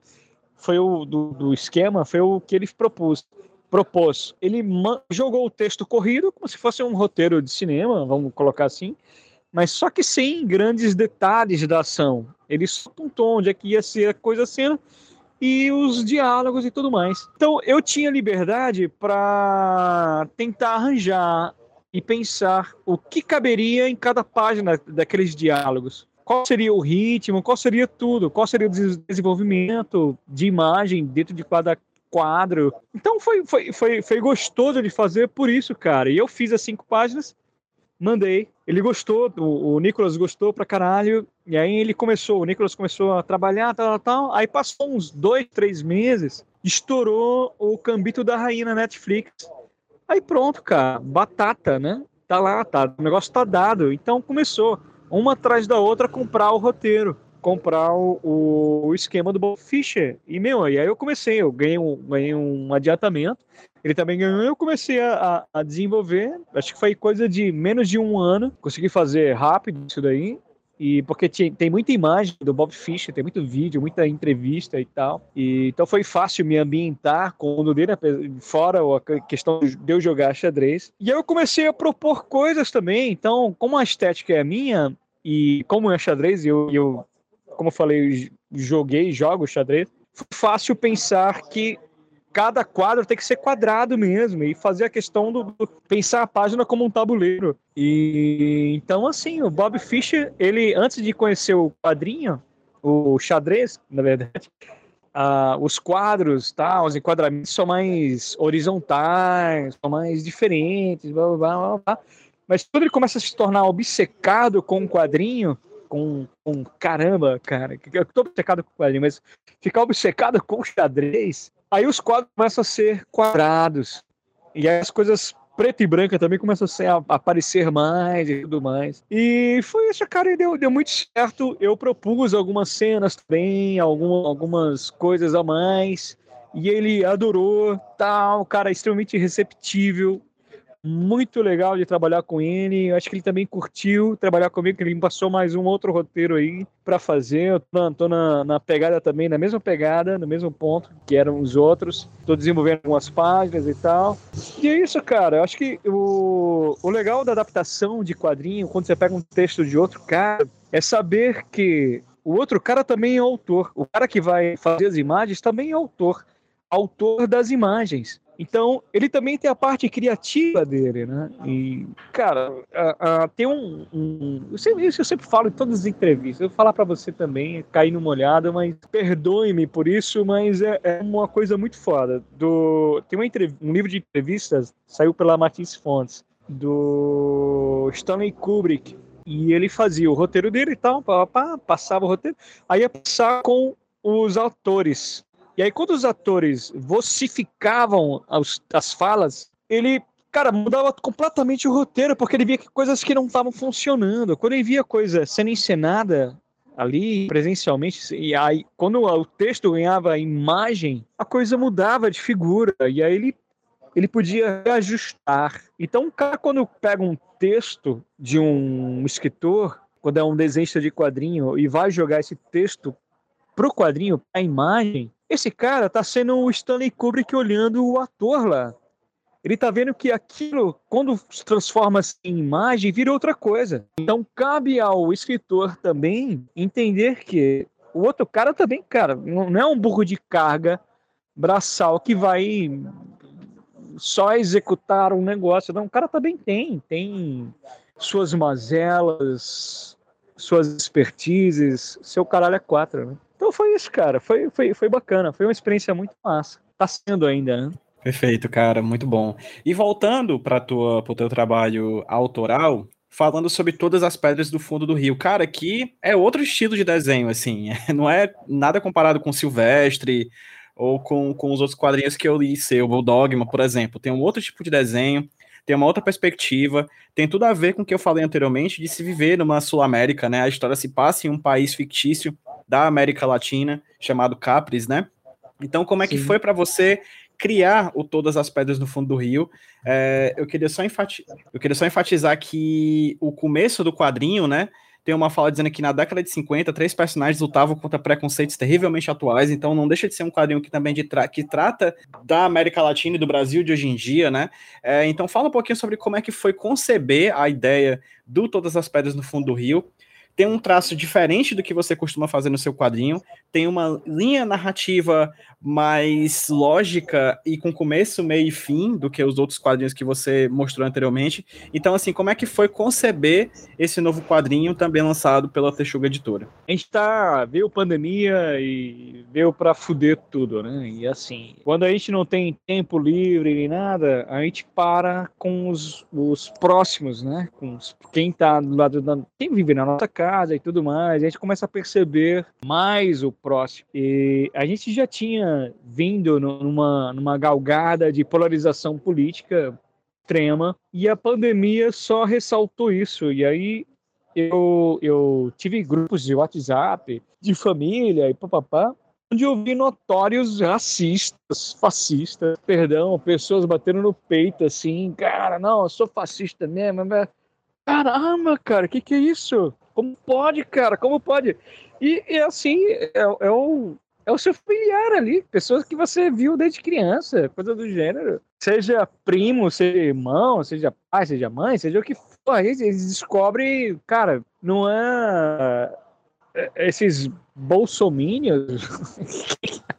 foi o do, do esquema, foi o que ele propôs. propôs. Ele jogou o texto corrido como se fosse um roteiro de cinema, vamos colocar assim, mas só que sem grandes detalhes da ação. Ele só apontou onde é que ia ser a coisa sendo e os diálogos e tudo mais. Então eu tinha liberdade para tentar arranjar e pensar o que caberia em cada página daqueles diálogos. Qual seria o ritmo, qual seria tudo, qual seria o desenvolvimento de imagem dentro de cada quadro. Então foi, foi, foi, foi gostoso de fazer por isso, cara. E eu fiz as cinco páginas mandei. Ele gostou, o, o Nicolas gostou pra caralho. E aí ele começou, o Nicolas começou a trabalhar, tal, tal. Aí passou uns dois, três meses, estourou o Cambito da Rainha na Netflix. Aí pronto, cara, batata, né? Tá lá, tá, o negócio tá dado. Então começou, uma atrás da outra, comprar o roteiro comprar o, o, esquema do Bob Fischer. E, meu, e aí eu comecei, eu ganhei um, ganhei um adiantamento, ele também ganhou, eu comecei a, a desenvolver, acho que foi coisa de menos de um ano, consegui fazer rápido isso daí, e porque tinha, tem muita imagem do Bob Fischer, tem muito vídeo, muita entrevista e tal. E, então foi fácil me ambientar com o dele, fora a questão de eu jogar xadrez. E aí eu comecei a propor coisas também. Então, como a estética é minha, e como é xadrez, eu, eu como eu falei, joguei, jogo xadrez, fácil pensar que cada quadro tem que ser quadrado mesmo e fazer a questão do, do, pensar a página como um tabuleiro. E então assim, o Bob Fischer, ele antes de conhecer o quadrinho, o xadrez, na verdade, uh, os quadros, tá, os enquadramentos são mais horizontais, são mais diferentes, blá, blá, blá, blá. Mas quando ele começa a se tornar obcecado com o quadrinho, com, com caramba, cara, eu tô obcecado com quadrinho, mas ficar obcecado com xadrez, aí os quadros começam a ser quadrados. E aí as coisas preto e branca também começam a, aparecer mais e tudo mais. E foi isso, cara, e deu, deu muito certo. Eu propus algumas cenas também, algum, algumas coisas a mais. E ele adorou, tal, cara, extremamente receptível muito legal de trabalhar com ele. Eu acho que ele também curtiu trabalhar comigo, que ele me passou mais um outro roteiro aí para fazer. Eu tô, tô na, na, pegada também, na mesma pegada, no mesmo ponto que eram os outros. Tô desenvolvendo algumas páginas e tal. E é isso, cara. Eu acho que o, o legal da adaptação de quadrinho, quando você pega um texto de outro cara, é saber que o outro cara também é autor. O cara que vai fazer as imagens também é autor. Autor das imagens. Então, ele também tem a parte criativa dele, né? E, cara, a, tem um. um eu sempre, isso eu sempre falo em todas as entrevistas. Eu vou falar para você também, cair numa olhada, mas perdoe-me por isso, mas é, é, uma coisa muito foda. Do, tem um livro de entrevistas, saiu pela Martins Fontes, do Stanley Kubrick. E ele fazia o roteiro dele e tal, pá, pá, passava o roteiro, aí ia passar com os autores e aí, quando os atores vocificavam as, as falas, ele, cara, mudava completamente o roteiro, porque ele via que coisas que não estavam funcionando. Quando ele via coisa sendo encenada ali presencialmente, e aí, quando o texto ganhava imagem, a coisa mudava de figura. E aí ele ele podia reajustar. Então, cara, quando pega um texto de um escritor, quando é um desenhista de quadrinho, e vai jogar esse texto pro quadrinho, a imagem, esse cara tá sendo o Stanley Kubrick olhando o ator lá. Ele tá vendo que aquilo, quando se transforma em imagem, vira outra coisa. Então cabe ao escritor também entender que o outro cara também, cara, não é um burro de carga braçal que vai só executar um negócio. Não, o cara também tem, tem suas mazelas, suas expertises, seu caralho é quatro, né? Então foi isso, cara. Foi, foi, foi bacana. Foi uma experiência muito massa. Tá sendo ainda, né? Perfeito, cara. Muito bom. E voltando para o teu trabalho autoral, falando sobre todas as pedras do fundo do rio. Cara, aqui é outro estilo de desenho, assim. <laughs> Não é nada comparado com Silvestre ou com, com os outros quadrinhos que eu li seu, o Dogma, por exemplo. Tem um outro tipo de desenho, tem uma outra perspectiva, tem tudo a ver com o que eu falei anteriormente de se viver numa Sul-América, né? A história se passa em um país fictício da América Latina, chamado Capris, né? Então, como é Sim. que foi para você criar o Todas as Pedras no Fundo do Rio? É, eu, queria só eu queria só enfatizar que o começo do quadrinho, né? tem uma fala dizendo que na década de 50, três personagens lutavam contra preconceitos terrivelmente atuais, então não deixa de ser um quadrinho que também de tra que trata da América Latina e do Brasil de hoje em dia, né? É, então fala um pouquinho sobre como é que foi conceber a ideia do Todas as Pedras no Fundo do Rio, tem um traço diferente do que você costuma fazer no seu quadrinho, tem uma linha narrativa mais lógica e com começo, meio e fim do que os outros quadrinhos que você mostrou anteriormente. Então, assim, como é que foi conceber esse novo quadrinho também lançado pela Texuga Editora? A gente tá, veio pandemia e veio para fuder tudo, né? E assim, quando a gente não tem tempo livre nem nada, a gente para com os, os próximos, né? Com os, quem tá do lado da. quem vive na nossa casa e tudo mais, a gente começa a perceber mais o próximo. E a gente já tinha vindo numa, numa galgada de polarização política extrema e a pandemia só ressaltou isso. E aí eu, eu tive grupos de WhatsApp, de família e papapá, onde eu vi notórios racistas, fascistas, perdão, pessoas batendo no peito assim, cara, não, eu sou fascista mesmo. Mas... Caramba, cara, que que é isso? Como pode, cara? Como pode? E, e assim, é, é, o, é o seu familiar ali, pessoas que você viu desde criança, coisa do gênero. Seja primo, seja irmão, seja pai, seja mãe, seja o que for. Aí eles descobrem, cara, não é, é esses bolsomínios. <laughs>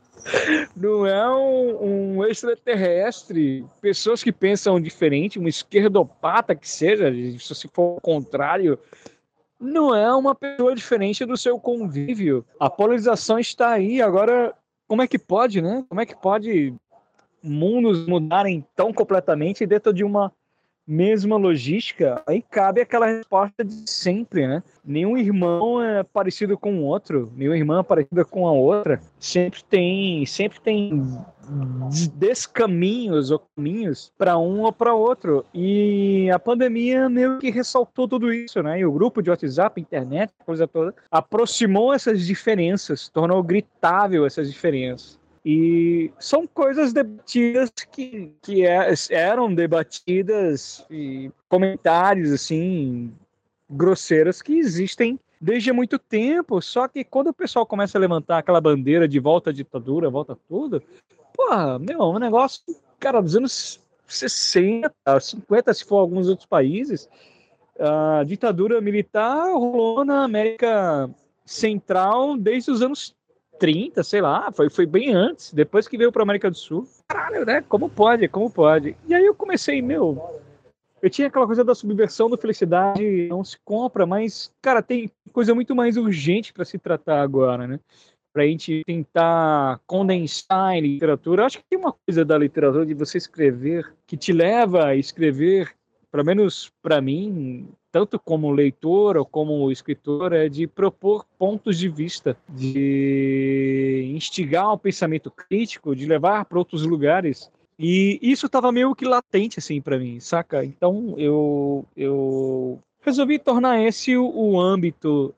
não é um, um, extraterrestre, pessoas que pensam diferente, um esquerdopata que seja, se for o contrário, não é uma pessoa diferente do seu convívio. A polarização está aí. Agora, como é que pode, né? Como é que pode mundos mudarem tão completamente dentro de uma mesma logística, aí cabe aquela resposta de sempre, né? Nenhum irmão é parecido com o outro, nenhuma irmã é parecida com a outra. Sempre tem, sempre tem descaminhos ou caminhos para um ou para outro. E a pandemia meio que ressaltou tudo isso, né? E o grupo de WhatsApp, internet, coisa toda, aproximou essas diferenças, tornou gritável essas diferenças. E são coisas debatidas que, que é, eram debatidas e comentários assim grosseiros que existem desde há muito tempo. Só que quando o pessoal começa a levantar aquela bandeira de volta à ditadura, volta tudo, porra, meu, um negócio, cara, dos anos 60, 50, se for alguns outros países, a ditadura militar rolou na América Central desde os anos 30, sei lá, foi, foi bem antes, depois que veio para América do Sul. Caralho, né? Como pode? Como pode? E aí eu comecei, meu. Eu tinha aquela coisa da subversão da felicidade, não se compra, mas, cara, tem coisa muito mais urgente para se tratar agora, né? Para a gente tentar condensar em literatura. Acho que tem uma coisa da literatura de você escrever que te leva a escrever, pelo menos para mim, tanto como leitor ou como escritor, é de propor pontos de vista, de instigar o pensamento crítico, de levar para outros lugares. E isso estava meio que latente assim para mim, saca? Então eu eu resolvi tornar esse o, o âmbito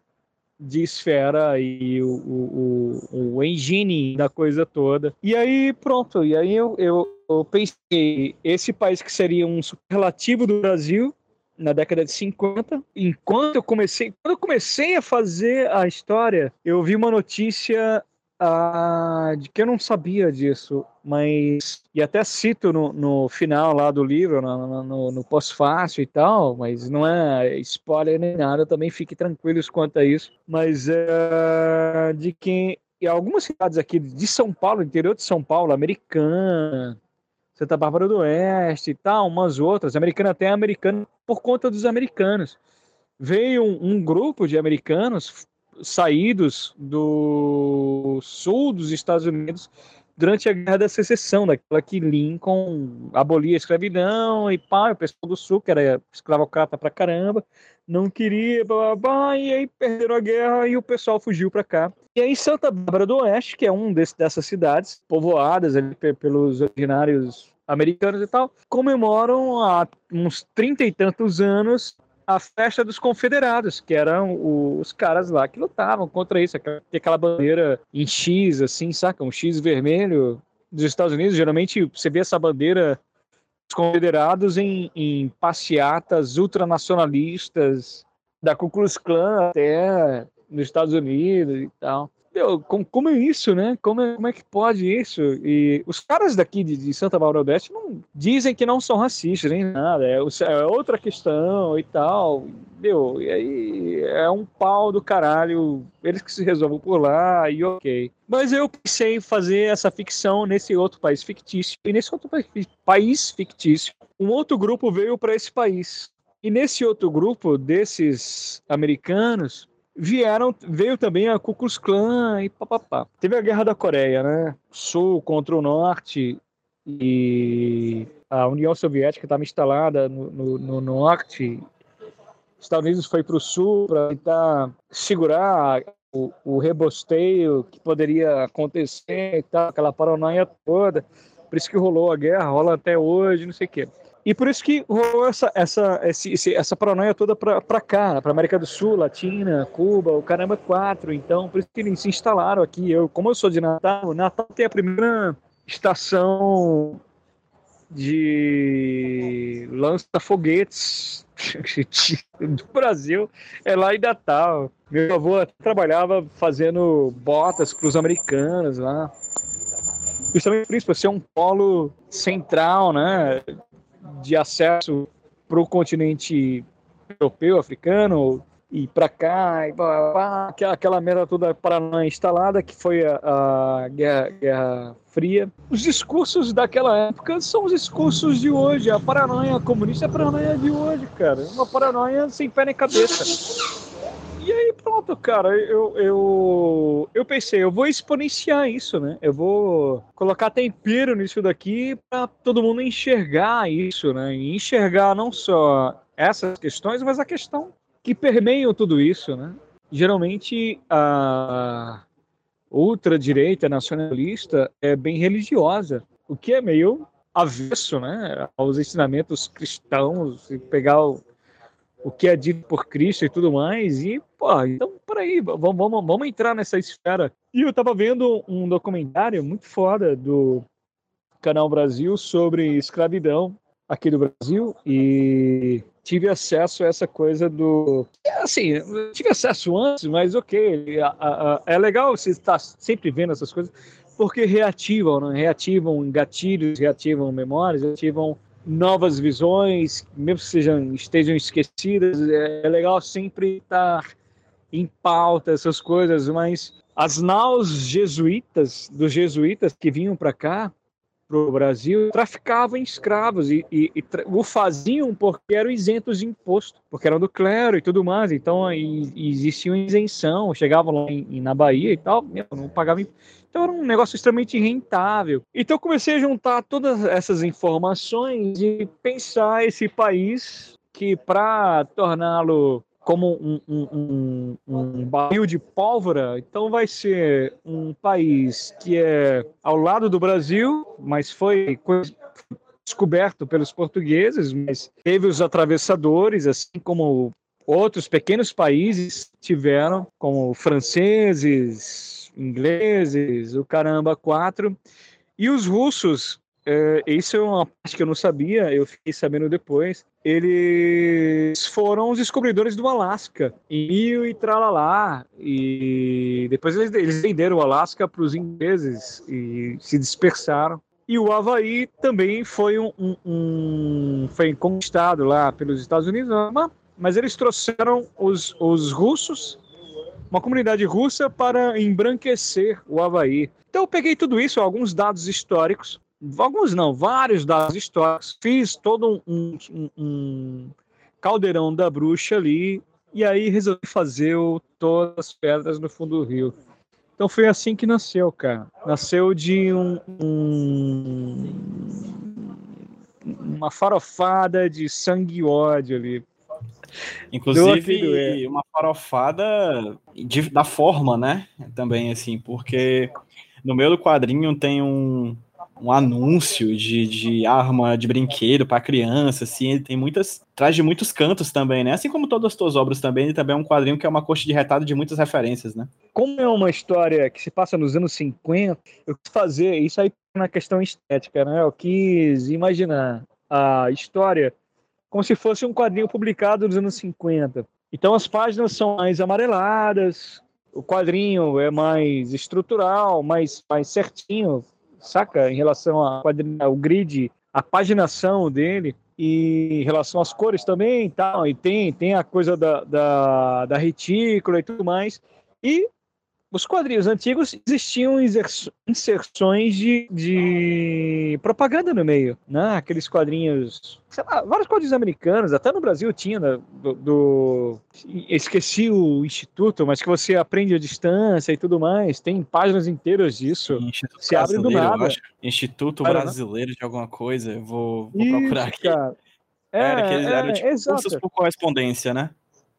de esfera e o, o, o, engine da coisa toda. E aí, pronto, e aí eu, eu, eu pensei, esse país que seria um superlativo do Brasil, na década de 50. Enquanto eu comecei, quando eu comecei a fazer a história, eu vi uma notícia ah, de que eu não sabia disso, mas e até cito no, no final lá do livro, no, no, no pós-fácil e tal, mas não é spoiler nem nada, também fique tranquilos quanto a isso. Mas é, de que em algumas cidades aqui de São Paulo, interior de São Paulo, Americana, Santa Bárbara do Oeste e tal, umas outras, americana até americana, por conta dos americanos. Veio um, um grupo de americanos saídos do sul dos Estados Unidos durante a Guerra da Secessão, daquela que Lincoln abolia a escravidão e pá, o pessoal do sul, que era escravocrata pra caramba, não queria, blá, blá, blá, e aí perderam a guerra e o pessoal fugiu para cá. E aí Santa Bárbara do Oeste, que é um dessas cidades povoadas ali pelos originários americanos e tal, comemoram há uns trinta e tantos anos a festa dos confederados, que eram os caras lá que lutavam contra isso, aquela bandeira em X, assim, saca? Um X vermelho dos Estados Unidos. Geralmente você vê essa bandeira dos confederados em, em passeatas ultranacionalistas da Ku Klux Klan até nos Estados Unidos e tal. Meu, como, como, é isso, né? Como é, como é que pode isso? E os caras daqui de, de Santa Maura do Oeste não dizem que não são racistas nem nada, é, é, outra questão e tal. Meu, e aí é um pau do caralho, eles que se resolvam por lá e ok. Mas eu pensei em fazer essa ficção nesse outro país fictício. E nesse outro país fictício, um outro grupo veio para esse país. E nesse outro grupo desses americanos, vieram, veio também a Ku Klux Klan e papapá. Teve a Guerra da Coreia, né? Sul contra o Norte e a União Soviética estava instalada no, no, no Norte. Os Estados Unidos foi para o Sul para tentar segurar o, o, rebosteio que poderia acontecer e tal, aquela paranoia toda. Por isso que rolou a guerra, rola até hoje, não sei o quê. E por isso que rolou essa, essa, essa paranoia toda para cá, para América do Sul, Latina, Cuba, o caramba, quatro. Então, por isso que eles se instalaram aqui. Eu, como eu sou de Natal, Natal tem a primeira estação de lança-foguetes <laughs> do Brasil, é lá em Natal. Meu avô trabalhava fazendo botas para os americanos lá. Justamente por isso, por ser um polo central, né? De acesso para o continente europeu, africano e para cá, e blá, blá, blá, aquela merda toda paranoia instalada que foi a, a Guerra, Guerra Fria. Os discursos daquela época são os discursos de hoje. A paranoia comunista é a paranoia de hoje, cara. Uma paranoia sem pé nem cabeça. E aí, pronto, cara, eu, eu, eu pensei, eu vou exponenciar isso, né? Eu vou colocar tempero nisso daqui para todo mundo enxergar isso, né? E enxergar não só essas questões, mas a questão que permeiam tudo isso, né? Geralmente a ultradireita nacionalista é bem religiosa, o que é meio avesso, né, aos ensinamentos cristãos, pegar o o que é dito por Cristo e tudo mais. E, pô, então, peraí, vamos, vamos, vamos entrar nessa esfera. E eu tava vendo um documentário muito foda do Canal Brasil sobre escravidão aqui do Brasil e tive acesso a essa coisa do. Assim, tive acesso antes, mas ok. é legal você estar sempre vendo essas coisas, porque reativam, né? reativam gatilhos, reativam memórias, reativam novas visões, mesmo que sejam, estejam esquecidas, é, é legal sempre estar em pauta essas coisas, mas as naus jesuítas, dos jesuítas que vinham para cá, para o Brasil, traficavam escravos e, e, e o faziam porque eram isentos de imposto, porque eram do clero e tudo mais. Então, e, existia uma isenção, chegavam lá em, na Bahia e tal, não pagavam. Então era um negócio extremamente rentável. Então eu comecei a juntar todas essas informações e pensar esse país que para torná-lo como um, um, um, um, barril de pólvora, então vai ser um país que é ao lado do Brasil, mas foi descoberto pelos portugueses, mas teve os atravessadores, assim como outros pequenos países tiveram, como franceses, ingleses, o caramba, quatro. E os russos, é, isso é uma parte que eu não sabia, eu fiquei sabendo depois. Eles foram os descobridores do Alasca, em mil e tralalá. E depois eles, eles venderam o Alasca para os ingleses e se dispersaram. E o Havaí também foi um, um, um, foi conquistado lá pelos Estados Unidos, mas eles trouxeram os, os russos uma comunidade russa para embranquecer o Havaí. Então eu peguei tudo isso, alguns dados históricos, alguns não, vários dados históricos, fiz todo um, um, um caldeirão da bruxa ali, e aí resolvi fazer o, todas as pedras no fundo do rio. Então foi assim que nasceu, cara. Nasceu de um, um, uma farofada de sangue e ódio ali. Inclusive, uma farofada de, da forma, né? Também, assim, porque no meio do quadrinho tem um, um anúncio de, de arma de brinquedo para criança, assim, ele tem muitas, traz de muitos cantos também, né? Assim como todas as tuas obras também, ele também é um quadrinho que é uma coxa de retalho de muitas referências, né? Como é uma história que se passa nos anos 50, eu quis fazer isso aí na questão estética, né? Eu quis imaginar a história como se fosse um quadrinho publicado nos anos 50. Então as páginas são mais amareladas, o quadrinho é mais estrutural, mais, mais certinho, saca? Em relação ao grid, a paginação dele e em relação às cores também tal, e tem, tem a coisa da, da, da retícula e tudo mais. E os quadrinhos antigos existiam inserções de, de propaganda no meio, né? Aqueles quadrinhos, sei lá, vários quadrinhos americanos, até no Brasil tinha, né? do, do, esqueci o instituto, mas que você aprende à distância e tudo mais, tem páginas inteiras disso. Instituto Se abre do nada. Instituto Brasileiro de alguma coisa, eu vou, vou Isso, procurar aqui. Cara. É, era, aqueles, é, era tipo cursos por correspondência, né?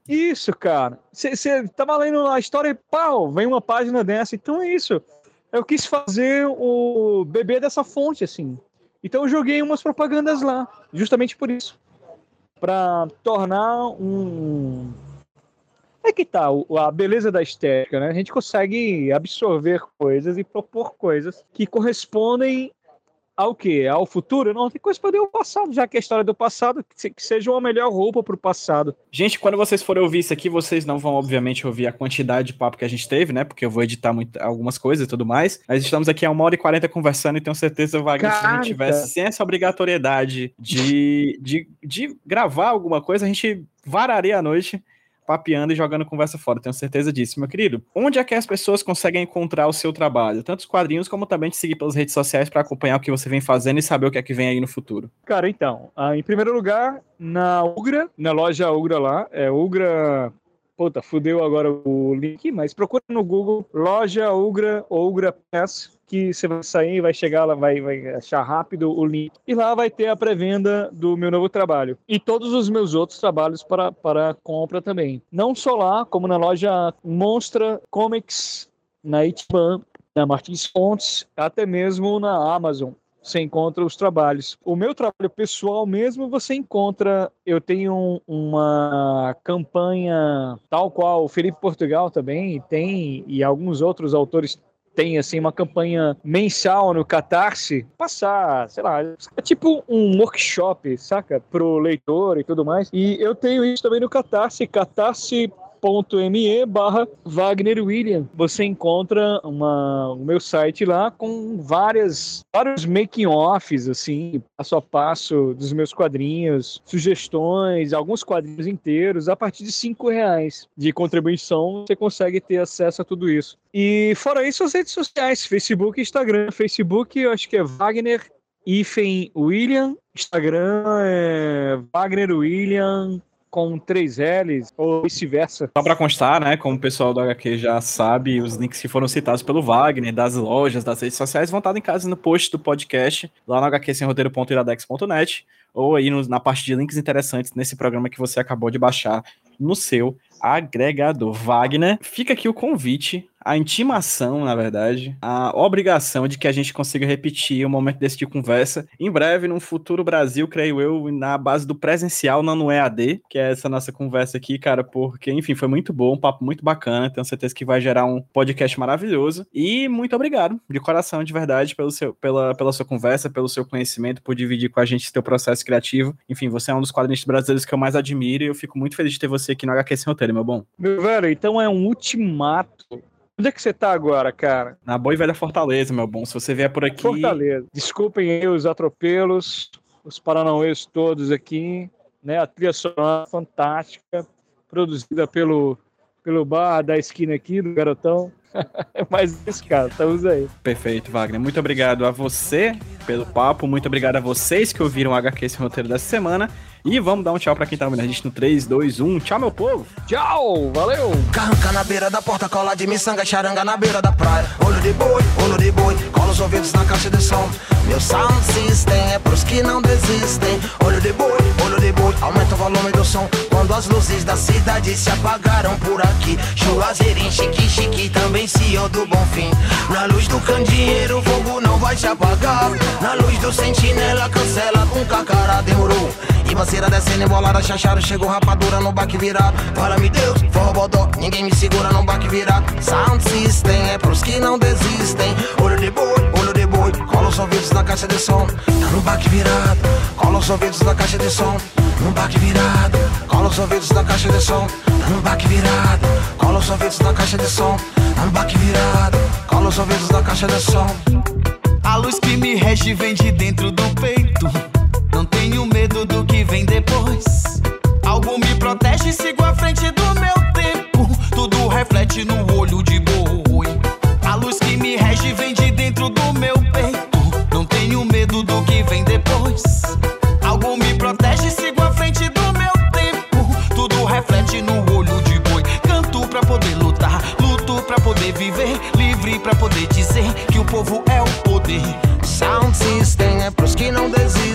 Isso, cara. Você tava lendo a história e pau, vem uma página dessa. Então é isso. Eu quis fazer o bebê dessa fonte, assim. Então eu joguei umas propagandas lá, justamente por isso. Para tornar um. É que tá a beleza da estética, né? A gente consegue absorver coisas e propor coisas que correspondem ao que? Ao futuro? Não, tem coisa para o passado, já que a história do passado, que seja uma melhor roupa para o passado. Gente, quando vocês forem ouvir isso aqui, vocês não vão, obviamente, ouvir a quantidade de papo que a gente teve, né? Porque eu vou editar muito, algumas coisas e tudo mais. Mas estamos aqui há uma hora e quarenta conversando e tenho certeza, Wagner, se a gente tivesse sem essa obrigatoriedade de, de, de gravar alguma coisa, a gente vararia a noite papeando e jogando conversa fora, tenho certeza disso, meu querido. Onde é que as pessoas conseguem encontrar o seu trabalho? Tanto os quadrinhos, como também te seguir pelas redes sociais para acompanhar o que você vem fazendo e saber o que é que vem aí no futuro. Cara, então, ah, em primeiro lugar, na Ugra, na loja Ugra lá, é Ugra Puta, fudeu agora o link, mas procura no Google loja Ugra ou Ugra Pass que você vai sair, vai chegar lá, vai, vai achar rápido o link. E lá vai ter a pré-venda do meu novo trabalho. E todos os meus outros trabalhos para, para compra também. Não só lá, como na loja Monstra Comics, na Itban, na Martins Fontes, até mesmo na Amazon você encontra os trabalhos. O meu trabalho pessoal mesmo, você encontra. Eu tenho uma campanha tal qual o Felipe Portugal também tem, e alguns outros autores tem assim uma campanha mensal no Catarse, passar, sei lá, é tipo um workshop, saca? Pro leitor e tudo mais. E eu tenho isso também no Catarse, Catarse me barra Wagner William. Você encontra uma, o meu site lá com várias, vários making-offs, assim, passo a passo dos meus quadrinhos, sugestões, alguns quadrinhos inteiros, a partir de cinco reais de contribuição, você consegue ter acesso a tudo isso. E fora isso, as redes sociais, Facebook e Instagram. Facebook, eu acho que é Wagner Ifen William, Instagram é Wagner William com três L's ou vice-versa. Só para constar, né, como o pessoal do HQ já sabe, os links que foram citados pelo Wagner, das lojas, das redes sociais, vão estar em casa no post do podcast, lá no hqsemroteiro.iradex.net, ou aí no, na parte de links interessantes nesse programa que você acabou de baixar no seu agregador. Wagner, fica aqui o convite a intimação, na verdade, a obrigação de que a gente consiga repetir um momento desse de conversa em breve, num futuro Brasil, creio eu, na base do presencial, não no EAD, que é essa nossa conversa aqui, cara, porque, enfim, foi muito bom, um papo muito bacana, tenho certeza que vai gerar um podcast maravilhoso. E muito obrigado, de coração, de verdade, pelo seu, pela, pela sua conversa, pelo seu conhecimento, por dividir com a gente seu processo criativo. Enfim, você é um dos quadrinistas brasileiros que eu mais admiro e eu fico muito feliz de ter você aqui no HQ Sem Roteiro, meu bom. Meu velho, então é um ultimato Onde é que você tá agora, cara? Na boa e velha Fortaleza, meu bom. Se você vier por aqui. Fortaleza. Desculpem aí os atropelos, os paranauês todos aqui, né? A trilha sonora fantástica, produzida pelo, pelo bar da esquina aqui, do Garotão. <laughs> Mas isso, cara, estamos aí. Perfeito, Wagner. Muito obrigado a você pelo papo, muito obrigado a vocês que ouviram o HQ esse roteiro dessa semana. E vamos dar um tchau pra quem tá ouvindo a gente no 3, 2, 1. Tchau, meu povo. Tchau, valeu. Carranca na beira da porta, cola de miçanga, charanga na beira da praia. Olho de boi, olho de boi, cola os ouvidos na caixa de som. Meu sound system é pros que não desistem. Olho de boi, olho de boi, aumenta o volume do som. Quando as luzes da cidade se apagaram por aqui. Juazeirinho, chique, chique, também CEO do bom fim. Na luz do candeeiro, o fogo não vai se apagar. Na luz do sentinela, cancela com cacara, demorou. E Ribanceira descendo embolada, chachado, chegou rapadura no baque virado. Fala-me Deus, forró bodó, ninguém me segura no baque virado. Sound System é pros que não desistem. Olho de boi, olho de boi, cola os ouvidos na caixa de som. Tá no baque virado, cola os ouvidos na caixa de som. No baque virado, cola os ouvidos na caixa de som. Tá no baque virado, cola os ouvidos na caixa de som. Tá no baque virado, cola os ouvidos na caixa de som. A luz que me rege vem de dentro do peito. Vem depois. Algo me protege, sigo à frente do meu tempo. Tudo reflete no olho de boi. A luz que me rege vem de dentro do meu peito. Não tenho medo do que vem depois. Algo me protege, sigo à frente do meu tempo. Tudo reflete no olho de boi. Canto pra poder lutar, luto pra poder viver. Livre pra poder dizer que o povo é o poder. Sound System é pros que não desistem.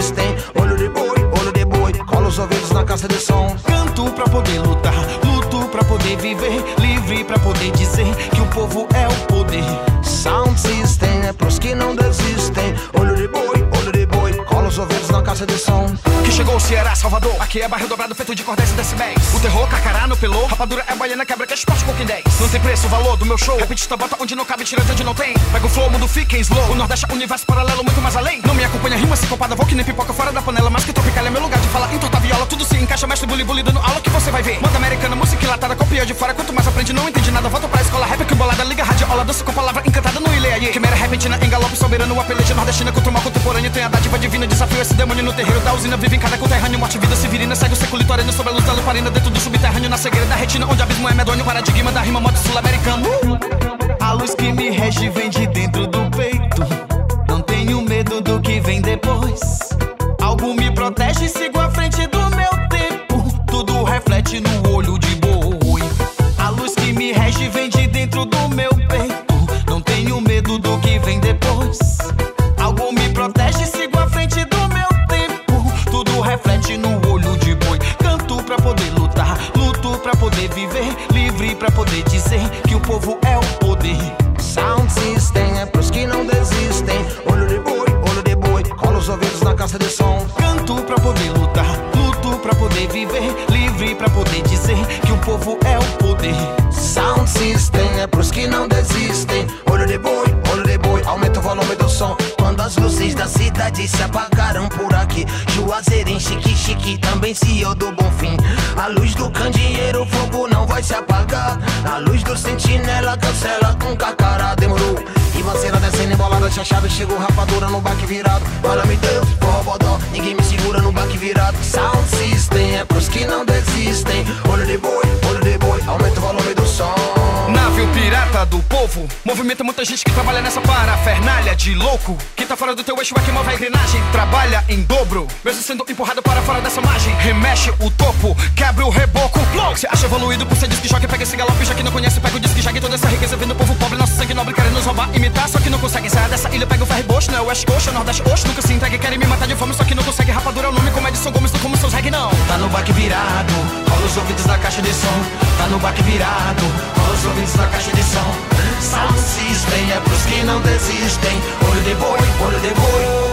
Os ouvidos na caixa de som. Canto pra poder lutar, luto pra poder viver. Livre pra poder dizer que o povo é o poder. Sound System é pros que não desistem. Olho de boi, olho de boi, cola os ouvidos na caixa de som. Que chegou Ceará, Salvador. Aqui é bairro dobrado feito de cordéis e decibéis. O terror, carcará no pelô. Rapadura é baiana, quebra que é esporte com quem 10. Não tem preço, o valor do meu show. Repetista bota onde não cabe, tira de onde não tem. Pega o flow, mundo fica em slow. O Nordeste é universo paralelo, muito mais além. Não me acompanha, rima sincopada, vou que nem pipoca fora da panela. Mas que tropical é meu lugar de fala. Entorta viola, tudo se encaixa, mestre bully bully dando aula que você vai ver. Moda americana, música latada, copia de fora. Quanto mais aprende, não entende nada. Volta pra escola, rap que bolada, liga radiola, dança com palavra encantada no ilê aí. Quimera repentina, em galope soberano, apelete nordestina contra uma contemporânea. Tem a dádiva divina, desafio esse demônio no terreiro da usina. Vive cada conterrâneo, morte, vida severina. Segue o seco litorâneo sobre a luz da. Dentro do subterrâneo, na cegueira da retina, onde abismo é medonho. Paradigma da rima, modo sul-americano. A luz que me rege vem de dentro do peito. Não tenho medo do que vem depois. Algo me protege, sigo à frente do meu tempo. Tudo reflete no olho de boi. A luz que me rege vem de dentro do meu peito. Não tenho medo do que vem depois. Sound System é pros que não desistem. Olho de boi, olho de boi, aumenta o volume do som. Quando as luzes da cidade se apagaram por aqui, Juazeiro em chique chique, também CEO do Bonfim. A luz do candeeiro, o fogo não vai se apagar. A luz do sentinela cancela com cacará, demorou. E você descendo embolada, chachado, chegou rapadura no baque virado. Fala-me Deus, forró bodó, ninguém me segura no baque virado. Sound System é pros que não desistem. Olho de boi, olho de boi, aumenta o volume do som. Navio pirata do povo. Movimenta muita gente que trabalha nessa parafernália de louco. Que tá fora do teu eixo é que move a engrenagem. Trabalha em dobro. Mesmo sendo empurrado para fora dessa margem Remexe o topo, quebra o reboco. Logo, Cê acha evoluído por ser disque joga Pega esse galope, já que não conhece Pega o disque joga toda essa riqueza. Vendo o povo pobre, nosso sangue nobre Querendo nos roubar, imitar. Só que não consegue sair dessa ilha Pega o ferry bocho, não é o West Coast, é o Nordeste Oxe Nunca se entrega, querem me matar de fome Só que não consegue. Rapadura é o nome como Edson Gomes Não como seus reggae não. Tá no baque virado, cola os ouvidos na caixa de som. Tá no baque virado, cola os ouvidos na caixa de som. System é pros que não desistem. Olho de boi, olho de boi,